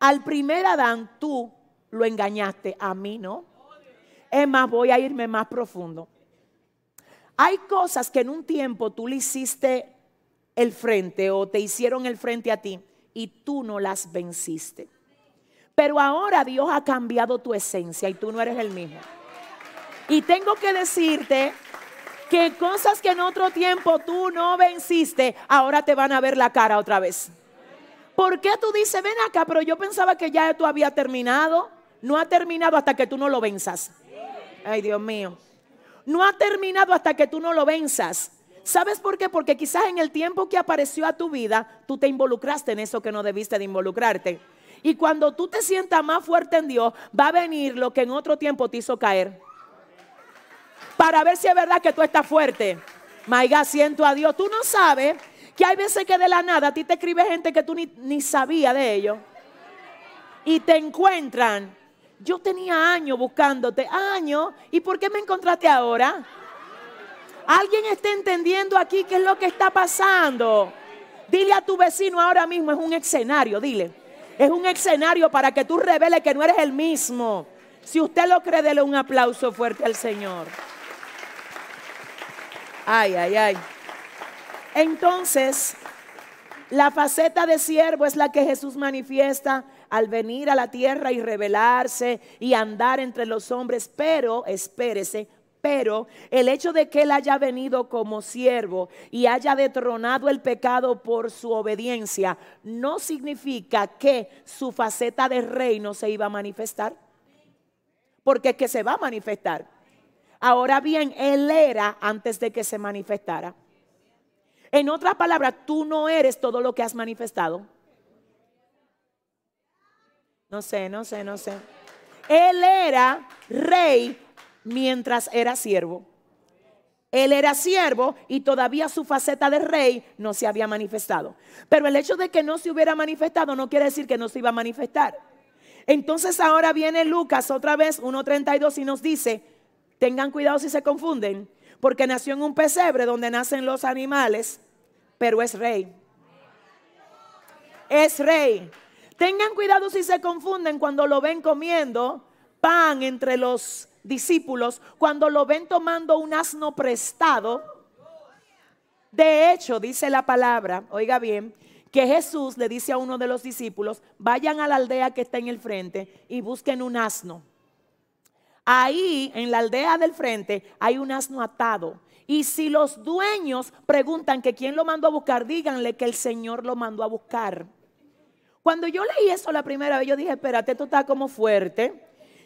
Al primer Adán tú lo engañaste, a mí no. Es más, voy a irme más profundo. Hay cosas que en un tiempo tú le hiciste el frente o te hicieron el frente a ti y tú no las venciste. Pero ahora Dios ha cambiado tu esencia y tú no eres el mismo. Y tengo que decirte que cosas que en otro tiempo tú no venciste, ahora te van a ver la cara otra vez. ¿Por qué tú dices, ven acá, pero yo pensaba que ya tú había terminado? No ha terminado hasta que tú no lo venzas. Ay, Dios mío. No ha terminado hasta que tú no lo venzas. ¿Sabes por qué? Porque quizás en el tiempo que apareció a tu vida, tú te involucraste en eso que no debiste de involucrarte. Y cuando tú te sientas más fuerte en Dios, va a venir lo que en otro tiempo te hizo caer. Para ver si es verdad que tú estás fuerte. Maiga, siento a Dios. Tú no sabes que hay veces que de la nada a ti te escribe gente que tú ni, ni sabías de ellos. Y te encuentran. Yo tenía años buscándote, años. ¿Y por qué me encontraste ahora? ¿Alguien está entendiendo aquí qué es lo que está pasando? Dile a tu vecino ahora mismo, es un escenario, dile. Es un escenario para que tú reveles que no eres el mismo. Si usted lo cree, dele un aplauso fuerte al Señor. Ay, ay, ay. Entonces, la faceta de siervo es la que Jesús manifiesta al venir a la tierra y revelarse y andar entre los hombres, pero, espérese, pero el hecho de que Él haya venido como siervo y haya detronado el pecado por su obediencia, no significa que su faceta de rey no se iba a manifestar. Porque es que se va a manifestar. Ahora bien, Él era antes de que se manifestara. En otras palabras, tú no eres todo lo que has manifestado. No sé, no sé, no sé. Él era rey mientras era siervo. Él era siervo y todavía su faceta de rey no se había manifestado. Pero el hecho de que no se hubiera manifestado no quiere decir que no se iba a manifestar. Entonces ahora viene Lucas otra vez 1.32 y nos dice, tengan cuidado si se confunden, porque nació en un pesebre donde nacen los animales, pero es rey. Es rey. Tengan cuidado si se confunden cuando lo ven comiendo pan entre los discípulos, cuando lo ven tomando un asno prestado. De hecho, dice la palabra, oiga bien, que Jesús le dice a uno de los discípulos, vayan a la aldea que está en el frente y busquen un asno. Ahí, en la aldea del frente, hay un asno atado. Y si los dueños preguntan que quién lo mandó a buscar, díganle que el Señor lo mandó a buscar. Cuando yo leí eso la primera vez, yo dije, espérate, esto está como fuerte.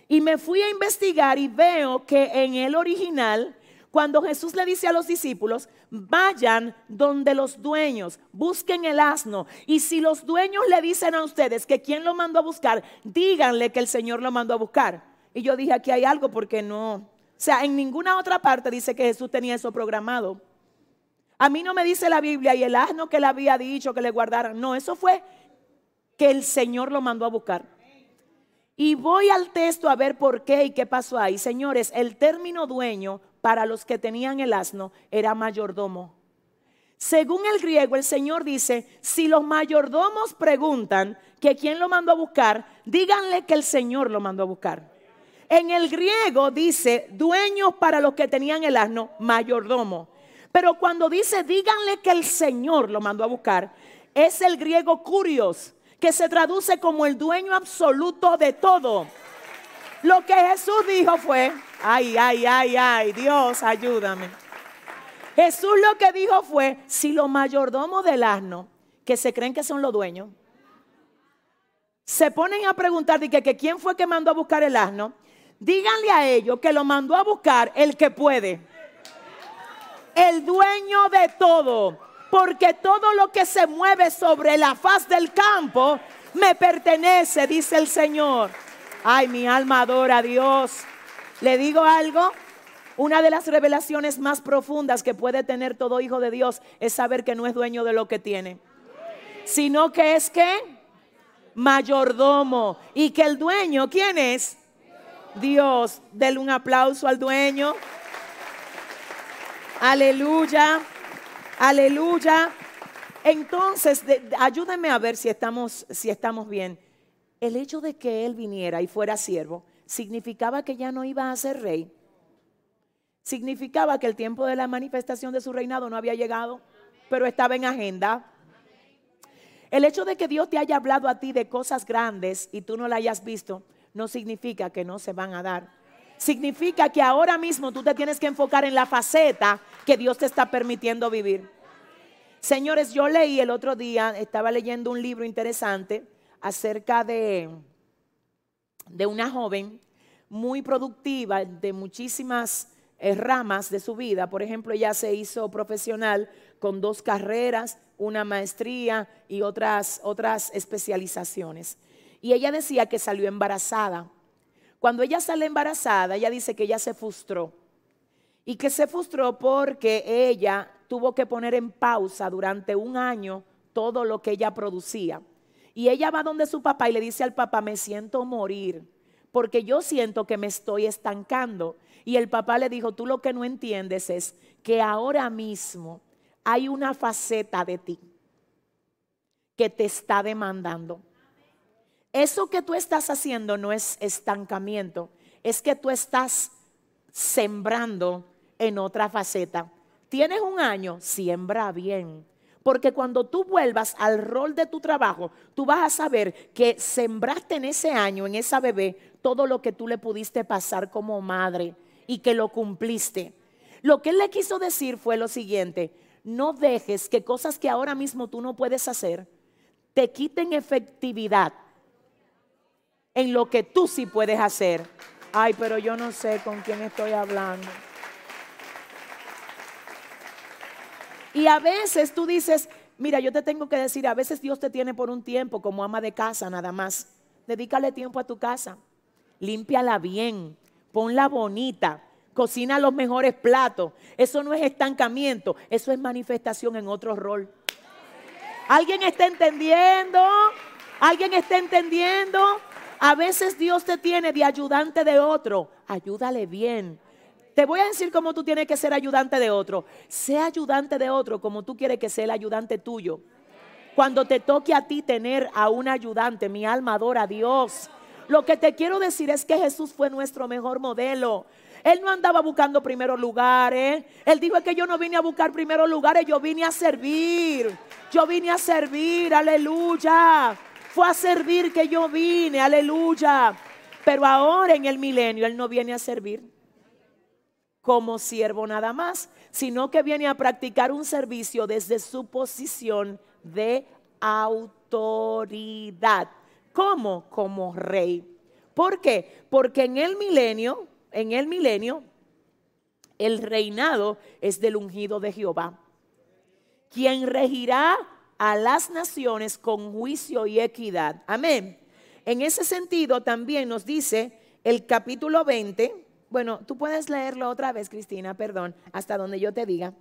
Y me fui a investigar y veo que en el original, cuando Jesús le dice a los discípulos, vayan donde los dueños, busquen el asno. Y si los dueños le dicen a ustedes que quién lo mandó a buscar, díganle que el Señor lo mandó a buscar. Y yo dije, aquí hay algo porque no. O sea, en ninguna otra parte dice que Jesús tenía eso programado. A mí no me dice la Biblia y el asno que le había dicho que le guardaran. No, eso fue que el Señor lo mandó a buscar. Y voy al texto a ver por qué y qué pasó ahí. Señores, el término dueño para los que tenían el asno era mayordomo. Según el griego, el Señor dice, si los mayordomos preguntan que quién lo mandó a buscar, díganle que el Señor lo mandó a buscar. En el griego dice dueños para los que tenían el asno, mayordomo. Pero cuando dice díganle que el Señor lo mandó a buscar, es el griego curios que se traduce como el dueño absoluto de todo. Lo que Jesús dijo fue, ay, ay, ay, ay, Dios, ayúdame. Jesús lo que dijo fue, si los mayordomos del asno, que se creen que son los dueños, se ponen a preguntar de que, que quién fue que mandó a buscar el asno, díganle a ellos que lo mandó a buscar el que puede, el dueño de todo porque todo lo que se mueve sobre la faz del campo me pertenece, dice el Señor. Ay, mi alma adora a Dios. Le digo algo, una de las revelaciones más profundas que puede tener todo hijo de Dios es saber que no es dueño de lo que tiene, sino que es que mayordomo y que el dueño, ¿quién es? Dios. Denle un aplauso al dueño. Aleluya. Aleluya. Entonces, ayúdenme a ver si estamos, si estamos bien. El hecho de que él viniera y fuera siervo significaba que ya no iba a ser rey. Significaba que el tiempo de la manifestación de su reinado no había llegado, pero estaba en agenda. El hecho de que Dios te haya hablado a ti de cosas grandes y tú no la hayas visto, no significa que no se van a dar. Significa que ahora mismo tú te tienes que enfocar en la faceta que Dios te está permitiendo vivir. Señores, yo leí el otro día, estaba leyendo un libro interesante acerca de, de una joven muy productiva, de muchísimas eh, ramas de su vida. Por ejemplo, ella se hizo profesional con dos carreras, una maestría y otras, otras especializaciones. Y ella decía que salió embarazada. Cuando ella sale embarazada, ella dice que ella se frustró y que se frustró porque ella tuvo que poner en pausa durante un año todo lo que ella producía. Y ella va donde su papá y le dice al papá, me siento morir, porque yo siento que me estoy estancando. Y el papá le dijo, tú lo que no entiendes es que ahora mismo hay una faceta de ti que te está demandando. Eso que tú estás haciendo no es estancamiento, es que tú estás sembrando en otra faceta. Tienes un año, siembra bien, Porque cuando tú vuelvas al rol de tu trabajo, tú vas a saber que sembraste en ese año, en esa bebé, todo lo que tú le pudiste pasar como madre y que lo cumpliste. Lo que él le quiso decir fue lo siguiente, no dejes que cosas que ahora mismo tú no puedes hacer te quiten efectividad en lo que tú sí puedes hacer. Ay, pero yo no sé con quién estoy hablando. Y a veces tú dices, mira, yo te tengo que decir, a veces Dios te tiene por un tiempo como ama de casa nada más. Dedícale tiempo a tu casa. Límpiala bien, ponla bonita, cocina los mejores platos. Eso no es estancamiento, eso es manifestación en otro rol. ¿Alguien está entendiendo? ¿Alguien está entendiendo? A veces Dios te tiene de ayudante de otro. Ayúdale bien. Te voy a decir cómo tú tienes que ser ayudante de otro. Sea ayudante de otro como tú quieres que sea el ayudante tuyo. Cuando te toque a ti tener a un ayudante, mi alma adora a Dios. Lo que te quiero decir es que Jesús fue nuestro mejor modelo. Él no andaba buscando primeros lugares. Él dijo que yo no vine a buscar primeros lugares, yo vine a servir. Yo vine a servir, aleluya. Fue a servir que yo vine, aleluya. Pero ahora en el milenio Él no viene a servir como siervo nada más, sino que viene a practicar un servicio desde su posición de autoridad. ¿Cómo? Como rey. ¿Por qué? Porque en el milenio, en el milenio, el reinado es del ungido de Jehová, quien regirá a las naciones con juicio y equidad. Amén. En ese sentido también nos dice el capítulo 20, bueno, tú puedes leerlo otra vez, Cristina, perdón, hasta donde yo te diga.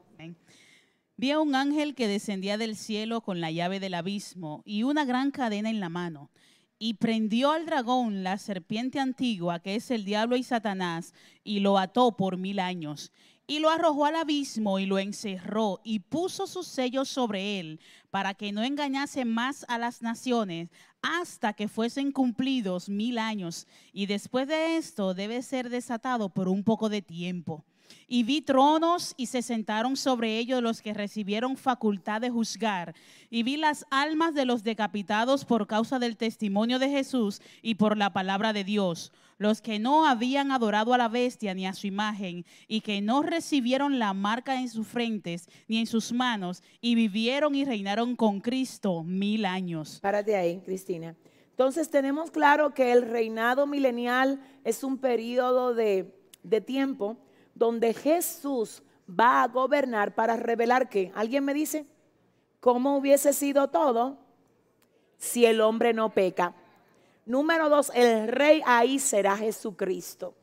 Vi a un ángel que descendía del cielo con la llave del abismo y una gran cadena en la mano. Y prendió al dragón, la serpiente antigua, que es el diablo y Satanás, y lo ató por mil años. Y lo arrojó al abismo y lo encerró y puso sus sellos sobre él para que no engañase más a las naciones hasta que fuesen cumplidos mil años. Y después de esto debe ser desatado por un poco de tiempo. Y vi tronos y se sentaron sobre ellos los que recibieron facultad de juzgar. Y vi las almas de los decapitados por causa del testimonio de Jesús y por la palabra de Dios. Los que no habían adorado a la bestia ni a su imagen y que no recibieron la marca en sus frentes ni en sus manos y vivieron y reinaron con Cristo mil años. Párate ahí, Cristina. Entonces tenemos claro que el reinado milenial es un periodo de, de tiempo donde Jesús va a gobernar para revelar que, ¿alguien me dice? ¿Cómo hubiese sido todo si el hombre no peca? Número dos, el rey ahí será Jesucristo.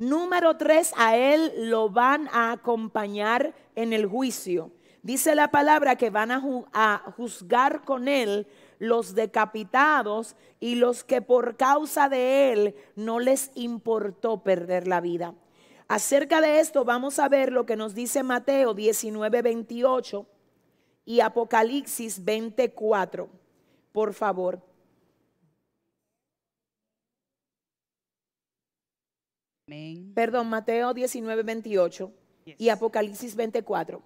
Número tres, a él lo van a acompañar en el juicio. Dice la palabra que van a, a, juzgar con él los decapitados y los que por causa de él no les importó perder la vida. Acerca de esto vamos a ver lo que nos dice Mateo 19, 28 y Apocalipsis 24. Por favor. Perdón, Mateo 19, 28 y Apocalipsis 24.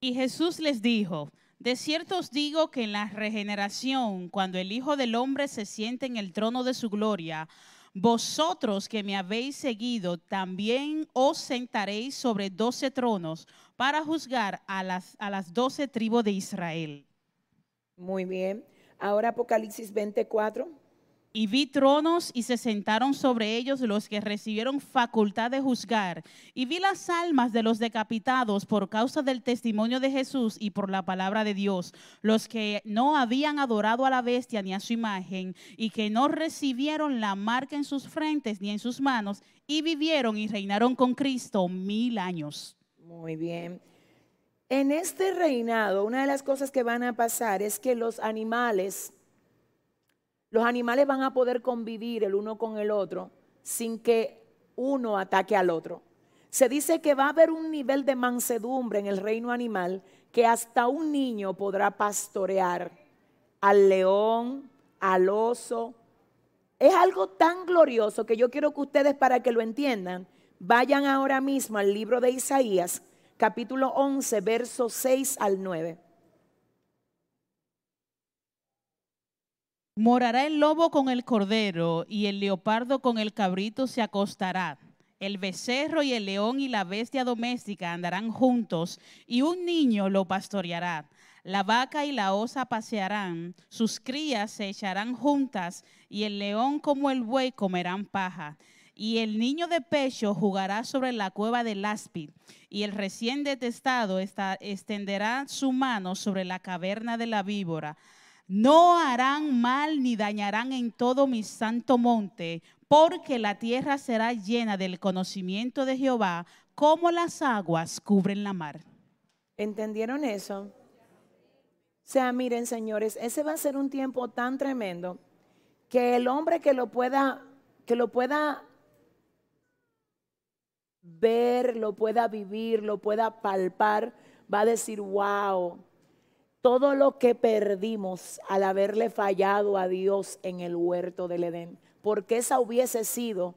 Y Jesús les dijo, de cierto os digo que en la regeneración, cuando el Hijo del Hombre se siente en el trono de su gloria, vosotros que me habéis seguido, también os sentaréis sobre doce tronos para juzgar a las, a las doce tribus de Israel. Muy bien. Ahora Apocalipsis 24. Y vi tronos y se sentaron sobre ellos los que recibieron facultad de juzgar. Y vi las almas de los decapitados por causa del testimonio de Jesús y por la palabra de Dios, los que no habían adorado a la bestia ni a su imagen y que no recibieron la marca en sus frentes ni en sus manos y vivieron y reinaron con Cristo mil años. Muy bien. En este reinado, una de las cosas que van a pasar es que los animales los animales van a poder convivir el uno con el otro sin que uno ataque al otro. Se dice que va a haber un nivel de mansedumbre en el reino animal que hasta un niño podrá pastorear al león, al oso. Es algo tan glorioso que yo quiero que ustedes, para que lo entiendan, vayan ahora mismo al libro de Isaías, capítulo 11, versos 6 al 9. Morará el lobo con el cordero y el leopardo con el cabrito se acostará. El becerro y el león y la bestia doméstica andarán juntos y un niño lo pastoreará. La vaca y la osa pasearán, sus crías se echarán juntas y el león como el buey comerán paja. Y el niño de pecho jugará sobre la cueva del áspid, y el recién detestado extenderá su mano sobre la caverna de la víbora no harán mal ni dañarán en todo mi santo monte, porque la tierra será llena del conocimiento de Jehová, como las aguas cubren la mar. ¿Entendieron eso? O sea, miren, señores, ese va a ser un tiempo tan tremendo que el hombre que lo pueda, que lo pueda ver, lo pueda vivir, lo pueda palpar, va a decir, wow, todo lo que perdimos al haberle fallado a Dios en el huerto del Edén, porque esa hubiese sido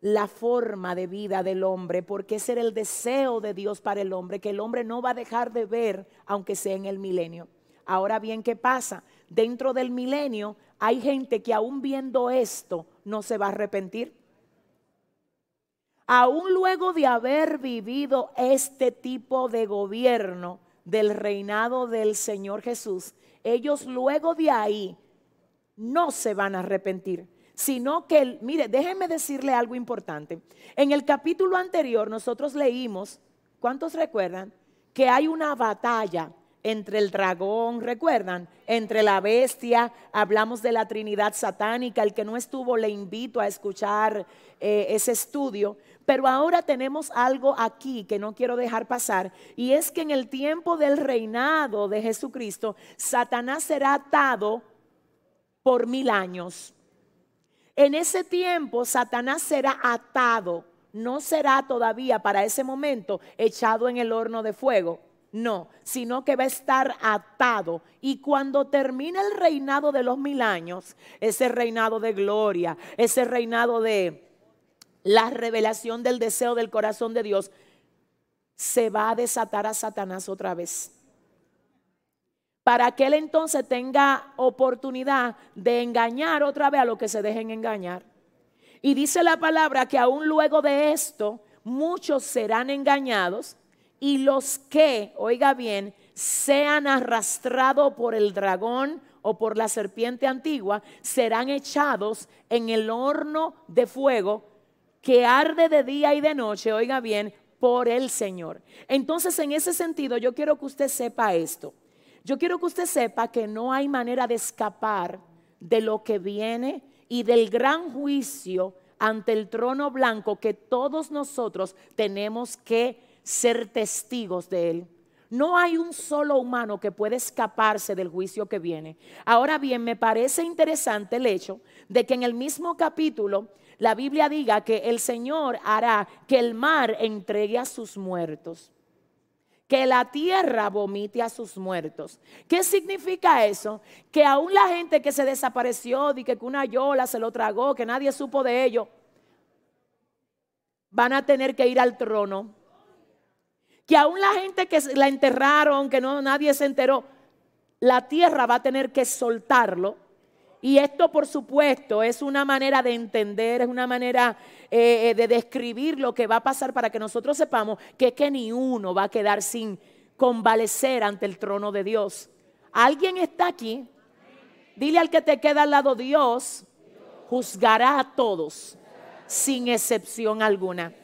la forma de vida del hombre, porque ese era el deseo de Dios para el hombre, que el hombre no va a dejar de ver aunque sea en el milenio. Ahora bien, ¿qué pasa? Dentro del milenio hay gente que aún viendo esto no se va a arrepentir. Aún luego de haber vivido este tipo de gobierno, del reinado del Señor Jesús, ellos luego de ahí no se van a arrepentir, sino que, mire, déjenme decirle algo importante. En el capítulo anterior nosotros leímos, ¿cuántos recuerdan? Que hay una batalla entre el dragón, ¿recuerdan? Entre la bestia, hablamos de la Trinidad satánica, el que no estuvo le invito a escuchar eh, ese estudio, pero ahora tenemos algo aquí que no quiero dejar pasar, y es que en el tiempo del reinado de Jesucristo, Satanás será atado por mil años. En ese tiempo, Satanás será atado, no será todavía para ese momento echado en el horno de fuego no, sino que va a estar atado. Y cuando termine el reinado de los mil años, ese reinado de gloria, ese reinado de la revelación del deseo del corazón de Dios, se va a desatar a Satanás otra vez. Para que él entonces tenga oportunidad de engañar otra vez a los que se dejen engañar. Y dice la palabra que aún luego de esto, muchos serán engañados y los que, oiga bien, sean arrastrados por el dragón o por la serpiente antigua, serán echados en el horno de fuego que arde de día y de noche, oiga bien, por el Señor. Entonces, en ese sentido, yo quiero que usted sepa esto. Yo quiero que usted sepa que no hay manera de escapar de lo que viene y del gran juicio ante el trono blanco que todos nosotros tenemos que ser testigos de Él. No hay un solo humano que pueda escaparse del juicio que viene. Ahora bien, me parece interesante el hecho de que en el mismo capítulo la Biblia diga que el Señor hará que el mar entregue a sus muertos, que la tierra vomite a sus muertos. ¿Qué significa eso? Que aún la gente que se desapareció, de que una yola se lo tragó, que nadie supo de ello, van a tener que ir al trono que aún la gente que la enterraron, que no nadie se enteró, la tierra va a tener que soltarlo. Y esto, por supuesto, es una manera de entender, es una manera eh, eh, de describir lo que va a pasar para que nosotros sepamos que, que ni uno va a quedar sin convalecer ante el trono de Dios. ¿Alguien está aquí? Dile al que te queda al lado, Dios juzgará a todos, sin excepción alguna.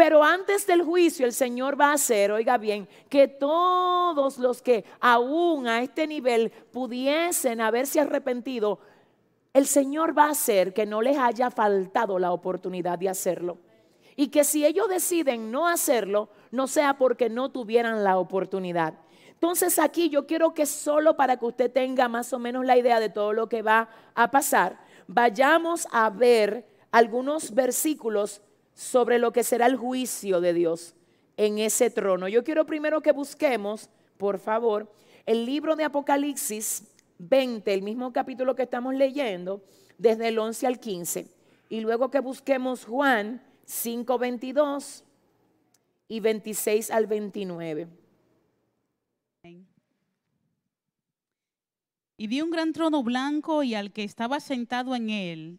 Pero antes del juicio el Señor va a hacer, oiga bien, que todos los que aún a este nivel pudiesen haberse arrepentido, el Señor va a hacer que no les haya faltado la oportunidad de hacerlo. Y que si ellos deciden no hacerlo, no sea porque no tuvieran la oportunidad. Entonces aquí yo quiero que solo para que usted tenga más o menos la idea de todo lo que va a pasar, vayamos a ver algunos versículos sobre lo que será el juicio de Dios en ese trono. Yo quiero primero que busquemos, por favor, el libro de Apocalipsis 20, el mismo capítulo que estamos leyendo, desde el 11 al 15. Y luego que busquemos Juan 5, 22 y 26 al 29. Y vi un gran trono blanco y al que estaba sentado en él,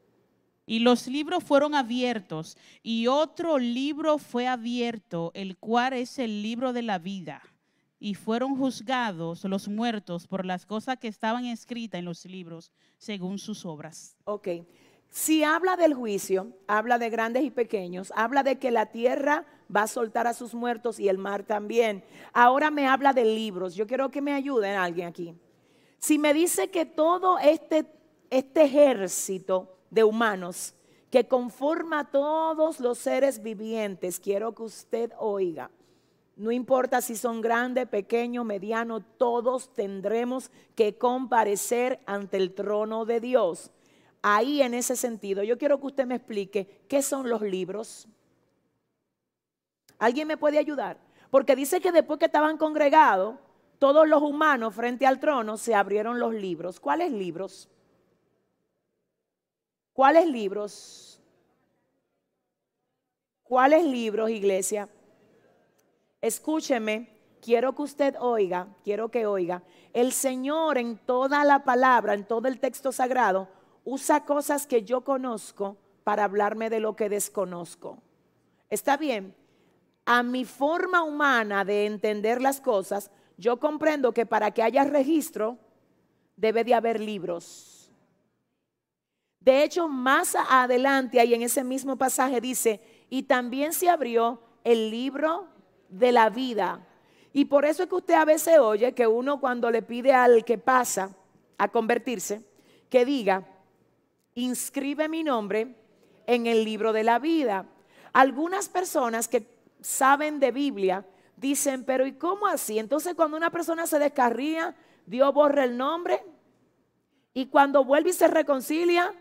Y los libros fueron abiertos, y otro libro fue abierto, el cual es el libro de la vida. Y fueron juzgados los muertos por las cosas que estaban escritas en los libros, según sus obras. Ok. Si habla del juicio, habla de grandes y pequeños, habla de que la tierra va a soltar a sus muertos y el mar también. Ahora me habla de libros. Yo quiero que me ayuden alguien aquí. Si me dice que todo este, este ejército de humanos que conforma todos los seres vivientes, quiero que usted oiga, no importa si son grandes, pequeños, medianos, todos tendremos que comparecer ante el trono de Dios. Ahí en ese sentido, yo quiero que usted me explique qué son los libros. ¿Alguien me puede ayudar? Porque dice que después que estaban congregados, todos los humanos frente al trono se abrieron los libros. ¿Cuáles libros? ¿Cuáles libros? ¿Cuáles libros, iglesia? Escúcheme, quiero que usted oiga, quiero que oiga. El Señor en toda la palabra, en todo el texto sagrado, usa cosas que yo conozco para hablarme de lo que desconozco. ¿Está bien? A mi forma humana de entender las cosas, yo comprendo que para que haya registro, debe de haber libros. De hecho, más adelante, ahí en ese mismo pasaje dice, y también se abrió el libro de la vida. Y por eso es que usted a veces oye que uno cuando le pide al que pasa a convertirse, que diga, inscribe mi nombre en el libro de la vida. Algunas personas que saben de Biblia dicen, pero ¿y cómo así? Entonces cuando una persona se descarría, Dios borra el nombre. Y cuando vuelve y se reconcilia,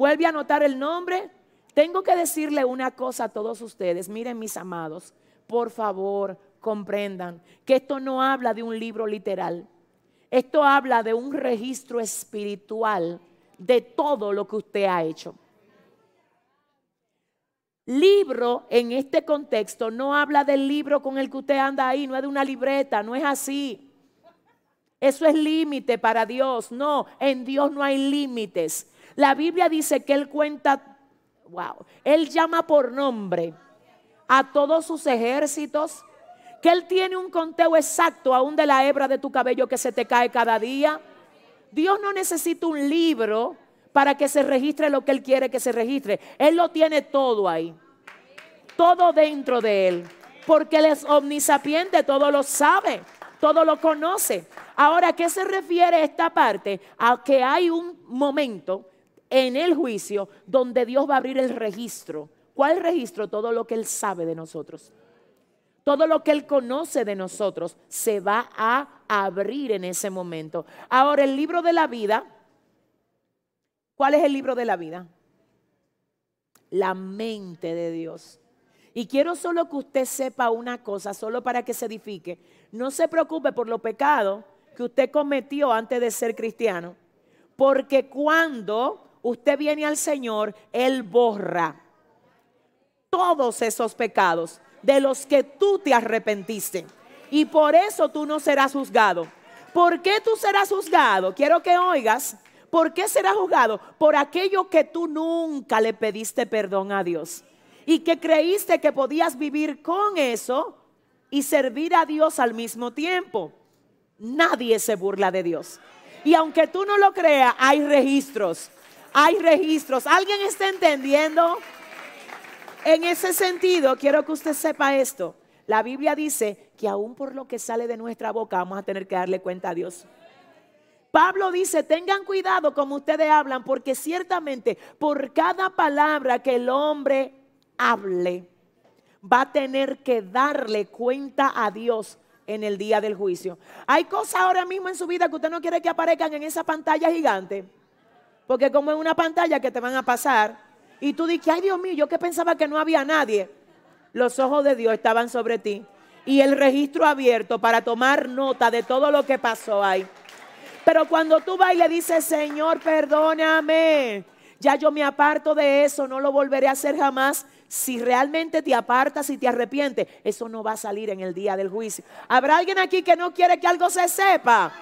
vuelve a anotar el nombre. Tengo que decirle una cosa a todos ustedes. Miren mis amados, por favor, comprendan que esto no habla de un libro literal. Esto habla de un registro espiritual de todo lo que usted ha hecho. Libro en este contexto no habla del libro con el que usted anda ahí, no es de una libreta, no es así. Eso es límite para Dios. No, en Dios no hay límites. La Biblia dice que Él cuenta, wow, Él llama por nombre a todos sus ejércitos, que Él tiene un conteo exacto aún de la hebra de tu cabello que se te cae cada día. Dios no necesita un libro para que se registre lo que Él quiere que se registre. Él lo tiene todo ahí. Todo dentro de Él. Porque Él es omnisapiente, todo lo sabe, todo lo conoce. Ahora, ¿a qué se refiere esta parte? A que hay un momento en el juicio donde Dios va a abrir el registro. ¿Cuál registro? Todo lo que Él sabe de nosotros. Todo lo que Él conoce de nosotros se va a abrir en ese momento. Ahora, el libro de la vida ¿Cuál es el libro de la vida? La mente de Dios. Y quiero solo que usted sepa una cosa, solo para que se edifique. No se preocupe por los pecados que usted cometió antes de ser cristiano. Porque cuando usted viene al Señor, Él borra todos esos pecados de los que tú te arrepentiste. Y por eso tú no serás juzgado. ¿Por qué tú serás juzgado? Quiero que oigas ¿Por qué será juzgado? Por aquello que tú nunca le pediste perdón a Dios. Y que creíste que podías vivir con eso y servir a Dios al mismo tiempo. Nadie se burla de Dios. Y aunque tú no lo creas, hay registros. Hay registros. ¿Alguien está entendiendo? En ese sentido, quiero que usted sepa esto. La Biblia dice que aún por lo que sale de nuestra boca vamos a tener que darle cuenta a Dios. Pablo dice, tengan cuidado como ustedes hablan, porque ciertamente por cada palabra que el hombre hable, va a tener que darle cuenta a Dios en el día del juicio. Hay cosas ahora mismo en su vida que usted no quiere que aparezcan en esa pantalla gigante. Porque como en una pantalla que te van a pasar y tú dices, ay Dios mío, yo que pensaba que no había nadie. Los ojos de Dios estaban sobre ti y el registro abierto para tomar nota de todo lo que pasó ahí. Pero cuando tú vas y le dices, Señor, perdóname, ya yo me aparto de eso, no lo volveré a hacer jamás. Si realmente te apartas y te arrepientes, eso no va a salir en el día del juicio. ¿Habrá alguien aquí que no quiere que algo se sepa?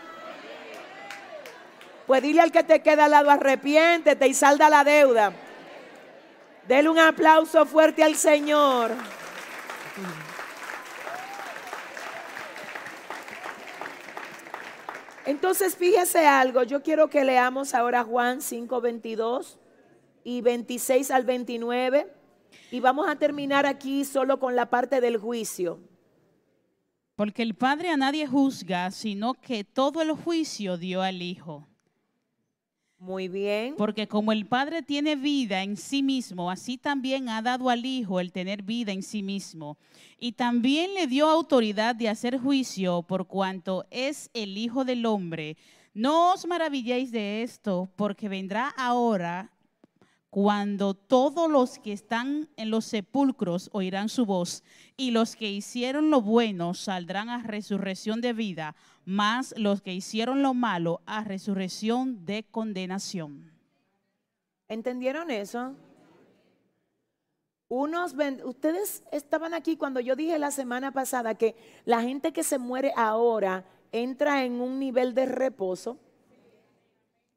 Pues dile al que te queda al lado, arrepiéntete y salda la deuda. Dele un aplauso fuerte al Señor. Entonces, fíjese algo, yo quiero que leamos ahora Juan 5, 22 y 26 al 29 y vamos a terminar aquí solo con la parte del juicio. Porque el Padre a nadie juzga, sino que todo el juicio dio al Hijo muy bien. Porque como el Padre tiene vida en sí mismo, así también ha dado al Hijo el tener vida en sí mismo. Y también le dio autoridad de hacer juicio por cuanto es el Hijo del Hombre. No os maravilléis de esto, porque vendrá ahora cuando todos los que están en los sepulcros oirán su voz, y los que hicieron lo bueno saldrán a resurrección de vida, más los que hicieron lo malo a resurrección de condenación. ¿Entendieron eso? Unos ustedes estaban aquí cuando yo dije la semana pasada que la gente que se muere ahora entra en un nivel de reposo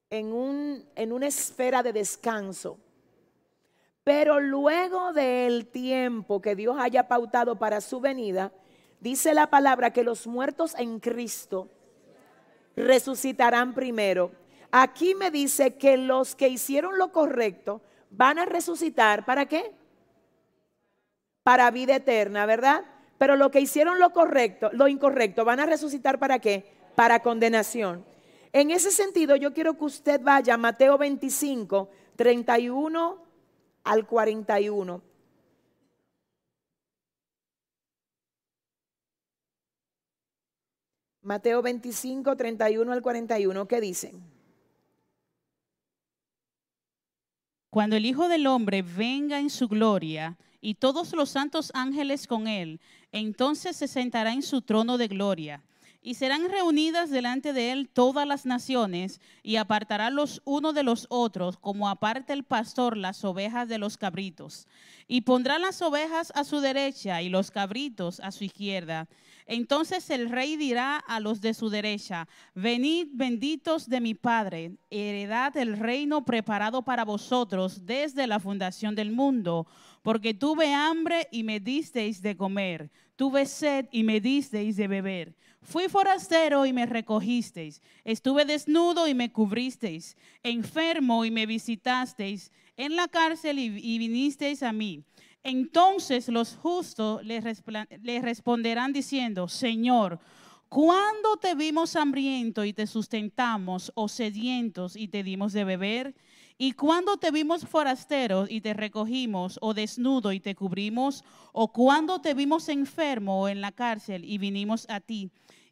en, un, en una esfera de descanso. Pero luego del tiempo que Dios haya pautado para su venida, dice la palabra que los muertos en Cristo resucitarán primero. Aquí me dice que los que hicieron lo correcto van a resucitar. ¿Para qué? Para vida eterna, ¿verdad? Pero los que hicieron lo correcto, lo incorrecto, van a resucitar para qué? Para condenación. En ese sentido, yo quiero que usted vaya a Mateo 25, 31 al 41. Mateo 25, 31 al 41, ¿qué dicen? Cuando el Hijo del Hombre venga en su gloria y todos los santos ángeles con él, entonces se sentará en su trono de gloria y serán reunidas delante de él todas las naciones, y apartará los unos de los otros, como aparta el pastor las ovejas de los cabritos. Y pondrá las ovejas a su derecha y los cabritos a su izquierda. Entonces el rey dirá a los de su derecha, venid benditos de mi Padre, heredad el reino preparado para vosotros desde la fundación del mundo, porque tuve hambre y me disteis de comer, tuve sed y me disteis de beber Fui forastero y me recogisteis. Estuve desnudo y me cubristeis. Enfermo y me visitasteis. En la cárcel y, vinisteis a mí. Entonces los justos le, responderán diciendo, Señor, ¿cuándo te vimos hambriento y te sustentamos o sedientos y te dimos de beber? ¿Y cuándo te vimos forastero y te recogimos o desnudo y te cubrimos? ¿O cuándo te vimos enfermo o en la cárcel y vinimos a ti?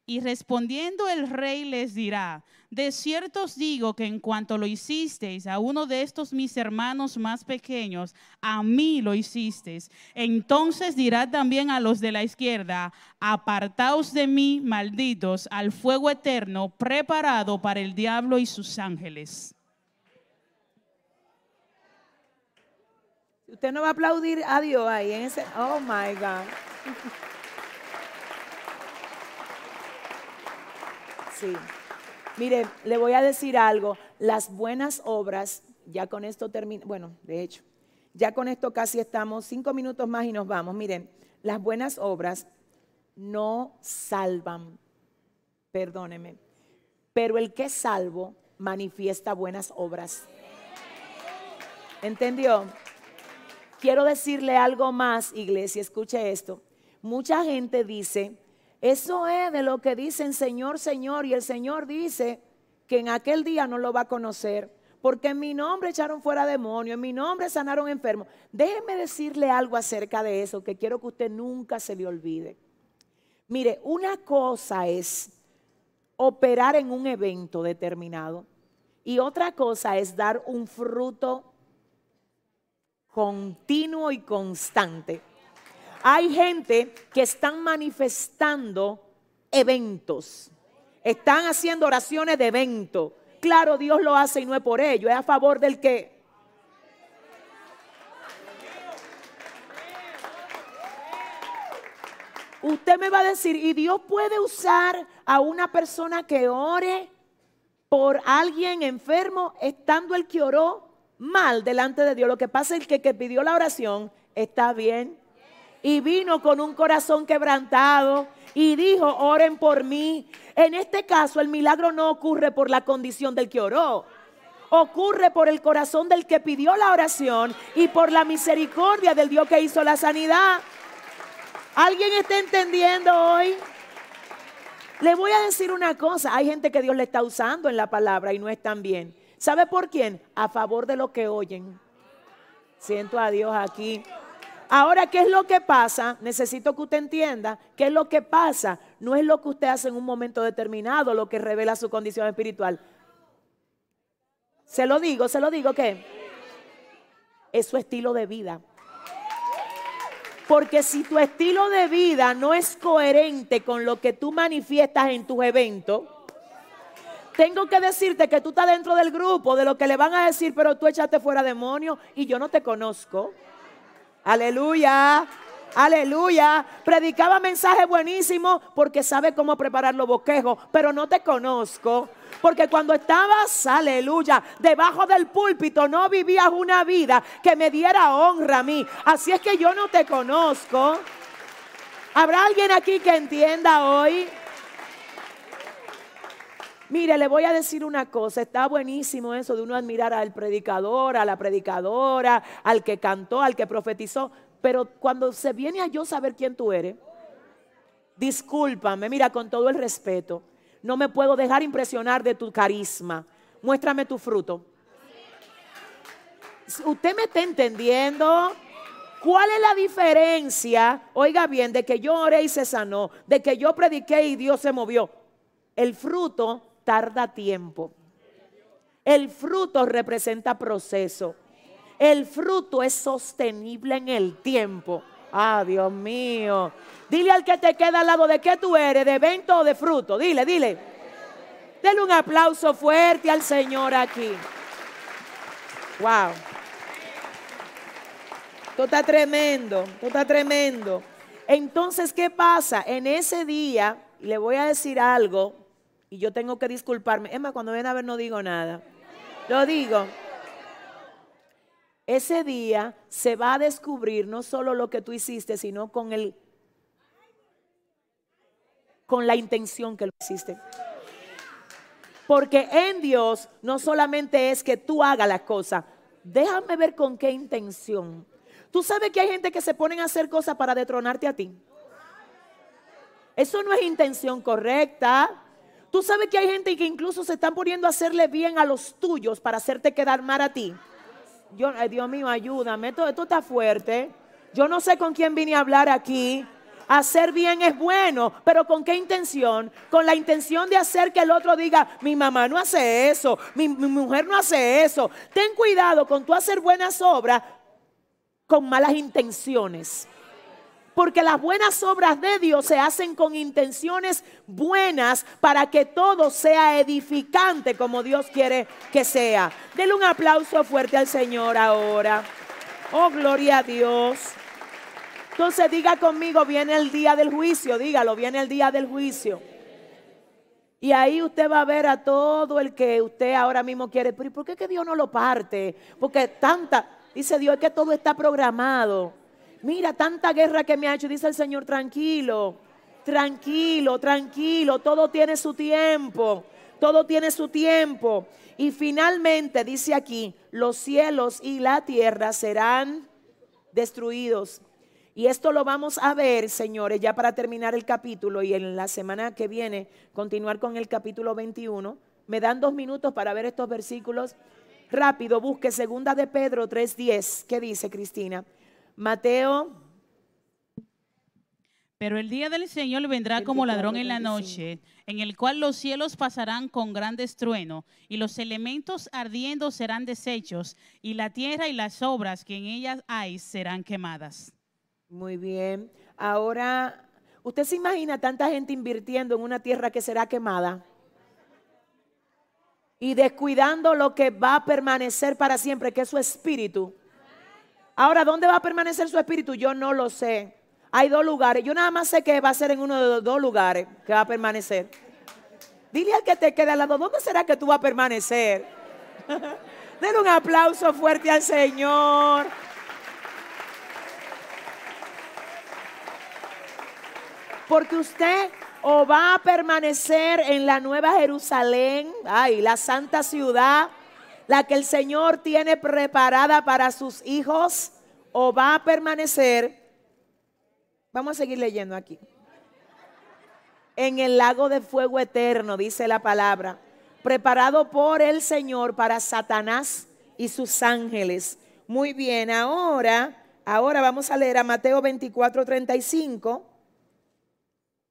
Y respondiendo el rey les dirá, de cierto os digo que en cuanto lo hicisteis a uno de estos mis hermanos más pequeños, a mí lo hicisteis. Entonces dirá también a los de la izquierda, apartaos de mí, malditos, al fuego eterno preparado para el diablo y sus ángeles. Usted no va a aplaudir a Dios ahí. Oh my God. Mire, le voy a decir algo. Las buenas obras, ya con esto termina, bueno, de hecho, ya con esto casi estamos, cinco minutos más y nos vamos. Miren, las buenas obras no salvan, perdóneme, pero el que es salvo manifiesta buenas obras. ¿Entendió? Quiero decirle algo más, iglesia, escuche esto. Mucha gente dice, eso es de lo que dicen Señor, Señor. Y el Señor dice que en aquel día no lo va a conocer. Porque en mi nombre echaron fuera demonios, en mi nombre sanaron enfermos. Déjeme decirle algo acerca de eso que quiero que usted nunca se le olvide. Mire, una cosa es operar en un evento determinado Y otra cosa es dar un fruto continuo y constante. Hay gente que están manifestando eventos, están haciendo oraciones de evento. Claro, Dios lo hace y no es por ello, es a favor del que Usted me va a decir, ¿y Dios puede usar a una persona que ore por alguien enfermo estando el que oró mal delante de Dios? Lo que pasa es que el que pidió la oración está bien y vino con un corazón quebrantado y dijo, oren por mí. En este caso el milagro no ocurre por la condición del que oró. Ocurre por el corazón del que pidió la oración y por la misericordia del Dios que hizo la sanidad. ¿Alguien está entendiendo hoy? Le voy a decir una cosa, hay gente que Dios le está usando en la palabra y no están bien. ¿Sabe por quién? A favor de lo que oyen. Siento a Dios aquí. Ahora, ¿qué es lo que pasa? Necesito que usted entienda qué es lo que pasa. No es lo que usted hace en un momento determinado lo que revela su condición espiritual. Se lo digo, se lo digo que es su estilo de vida. Porque si tu estilo de vida no es coherente con lo que tú manifiestas en tus eventos, tengo que decirte que tú estás dentro del grupo de lo que le van a decir, pero tú echaste fuera demonio y yo no te conozco. Aleluya. Aleluya. Predicaba mensaje buenísimo porque sabe cómo preparar los boquejos, pero no te conozco. Porque cuando estabas, aleluya, debajo del púlpito no vivías una vida que me diera honra a mí. Así es que yo no te conozco. ¿Habrá alguien aquí que entienda hoy? Mire, le voy a decir una cosa, está buenísimo eso de uno admirar al predicador, a la predicadora, al que cantó, al que profetizó, pero cuando se viene a yo saber quién tú eres, discúlpame, mira, con todo el respeto, no me puedo dejar impresionar de tu carisma. Muéstrame tu fruto. ¿Usted me está entendiendo? ¿Cuál es la diferencia? Oiga bien, de que yo oré y se sanó, de que yo prediqué y Dios se movió. El fruto tarda tiempo. El fruto representa proceso. El fruto es sostenible en el tiempo. Ah, Dios mío. Dile al que te queda al lado de qué tú eres, de evento o de fruto. Dile, dile. Dele un aplauso fuerte al Señor aquí. Wow. Esto está tremendo, esto está tremendo. Entonces, ¿qué pasa? En ese día, le voy a decir algo, y yo tengo que disculparme. Es más, cuando ven a ver no digo nada. Lo digo. Ese día se va a descubrir no solo lo que tú hiciste, sino con el con la intención que lo hiciste. Porque en Dios no solamente es que tú hagas la cosa, déjame ver con qué intención. Tú sabes que hay gente que se ponen a hacer cosas para detronarte a ti. Eso no es intención correcta. Tú sabes que hay gente que incluso se están poniendo a hacerle bien a los tuyos para hacerte quedar mal a ti. Dios mío, ayúdame. Esto, esto está fuerte. Yo no sé con quién vine a hablar aquí. Hacer bien es bueno, pero ¿con qué intención? Con la intención de hacer que el otro diga, mi mamá no hace eso, mi, mi mujer no hace eso. Ten cuidado con tú hacer buenas obras con malas intenciones. Porque las buenas obras de Dios se hacen con intenciones buenas para que todo sea edificante como Dios quiere que sea. Denle un aplauso fuerte al Señor ahora. Oh, gloria a Dios. Entonces diga conmigo, viene el día del juicio, dígalo, viene el día del juicio. Y ahí usted va a ver a todo el que usted ahora mismo quiere. Pero ¿por qué que Dios no lo parte? Porque tanta, dice Dios, que todo está programado. Mira, tanta guerra que me ha hecho, dice el Señor, tranquilo, tranquilo, tranquilo, todo tiene su tiempo, todo tiene su tiempo. Y finalmente dice aquí, los cielos y la tierra serán destruidos. Y esto lo vamos a ver, señores, ya para terminar el capítulo y en la semana que viene continuar con el capítulo 21. Me dan dos minutos para ver estos versículos. Rápido, busque segunda de Pedro 3.10. ¿Qué dice Cristina? Mateo. Pero el día del Señor vendrá como 24, ladrón en la 25. noche, en el cual los cielos pasarán con grandes truenos, y los elementos ardiendo serán deshechos, y la tierra y las obras que en ellas hay serán quemadas. Muy bien. Ahora, ¿usted se imagina tanta gente invirtiendo en una tierra que será quemada? Y descuidando lo que va a permanecer para siempre, que es su espíritu. Ahora, ¿dónde va a permanecer su espíritu? Yo no lo sé. Hay dos lugares. Yo nada más sé que va a ser en uno de los dos lugares que va a permanecer. Dile al que te queda al lado, ¿dónde será que tú vas a permanecer? Denle un aplauso fuerte al Señor. Porque usted o va a permanecer en la nueva Jerusalén, ay, la santa ciudad, la que el Señor tiene preparada para sus hijos, o va a permanecer, vamos a seguir leyendo aquí, en el lago de fuego eterno, dice la palabra, preparado por el Señor para Satanás y sus ángeles. Muy bien, ahora, ahora vamos a leer a Mateo 24, 35.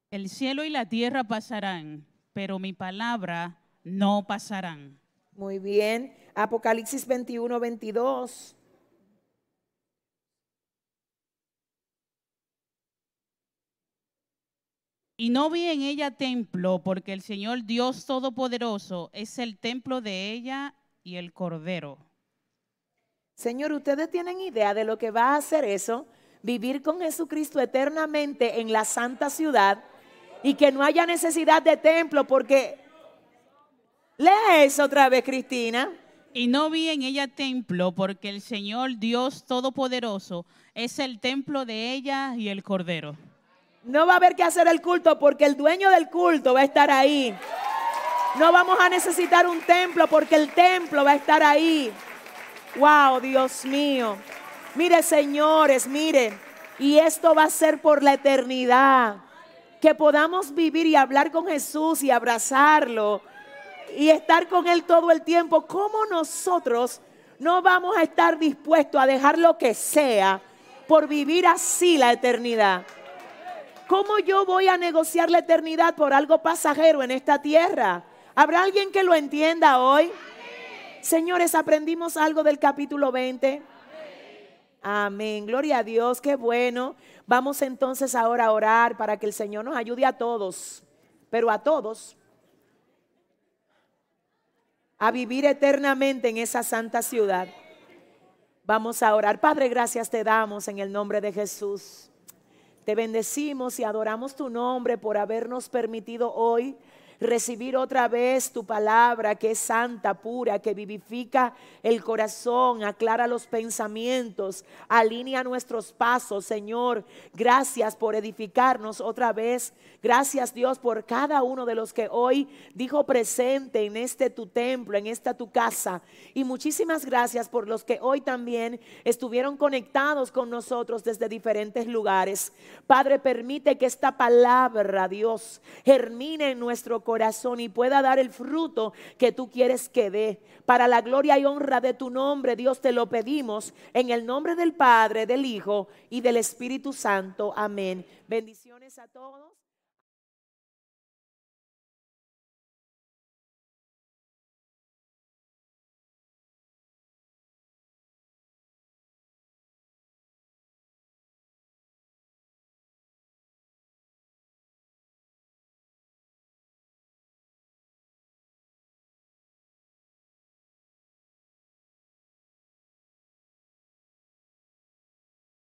El cielo y la tierra pasarán, pero mi palabra no pasarán. Muy bien. Apocalipsis 21, 22. Y no vi en ella templo, porque el Señor Dios Todopoderoso es el templo de ella y el Cordero. Señor, ¿ustedes tienen idea de lo que va a hacer eso? Vivir con Jesucristo eternamente en la santa ciudad y que no haya necesidad de templo porque... Lea eso otra vez, Cristina. Y no vi en ella templo, porque el Señor Dios Todopoderoso es el templo de ella y el Cordero. No va a haber que hacer el culto porque el dueño del culto va a estar ahí. No vamos a necesitar un templo porque el templo va a estar ahí. Wow, Dios mío. Mire, señores, mire. Y esto va a ser por la eternidad. Que podamos vivir y hablar con Jesús y abrazarlo y estar con Él todo el tiempo. ¿Cómo nosotros no vamos a estar dispuestos a dejar lo que sea por vivir así la eternidad? ¿Cómo yo voy a negociar la eternidad por algo pasajero en esta tierra? ¿Habrá alguien que lo entienda hoy? Señores, aprendimos algo del capítulo 20. Amén. Gloria a Dios, qué bueno. Vamos entonces ahora a orar para que el Señor nos ayude a todos, pero a todos, a vivir eternamente en esa santa ciudad. Vamos a orar. Padre, gracias te damos en el nombre de Jesús. Te bendecimos y adoramos tu nombre por habernos permitido hoy recibir otra vez tu palabra que es santa, pura, que vivifica el corazón, aclara los pensamientos, alinea nuestros pasos, Señor. Gracias por edificarnos otra vez. Gracias Dios por cada uno de los que hoy dijo presente en este tu templo, en esta tu casa. Y muchísimas gracias por los que hoy también estuvieron conectados con nosotros desde diferentes lugares. Padre, permite que esta palabra, Dios, germine en nuestro corazón y pueda dar el fruto que tú quieres que dé. Para la gloria y honra de tu nombre, Dios, te lo pedimos en el nombre del Padre, del Hijo y del Espíritu Santo. Amén. Bendiciones a todos.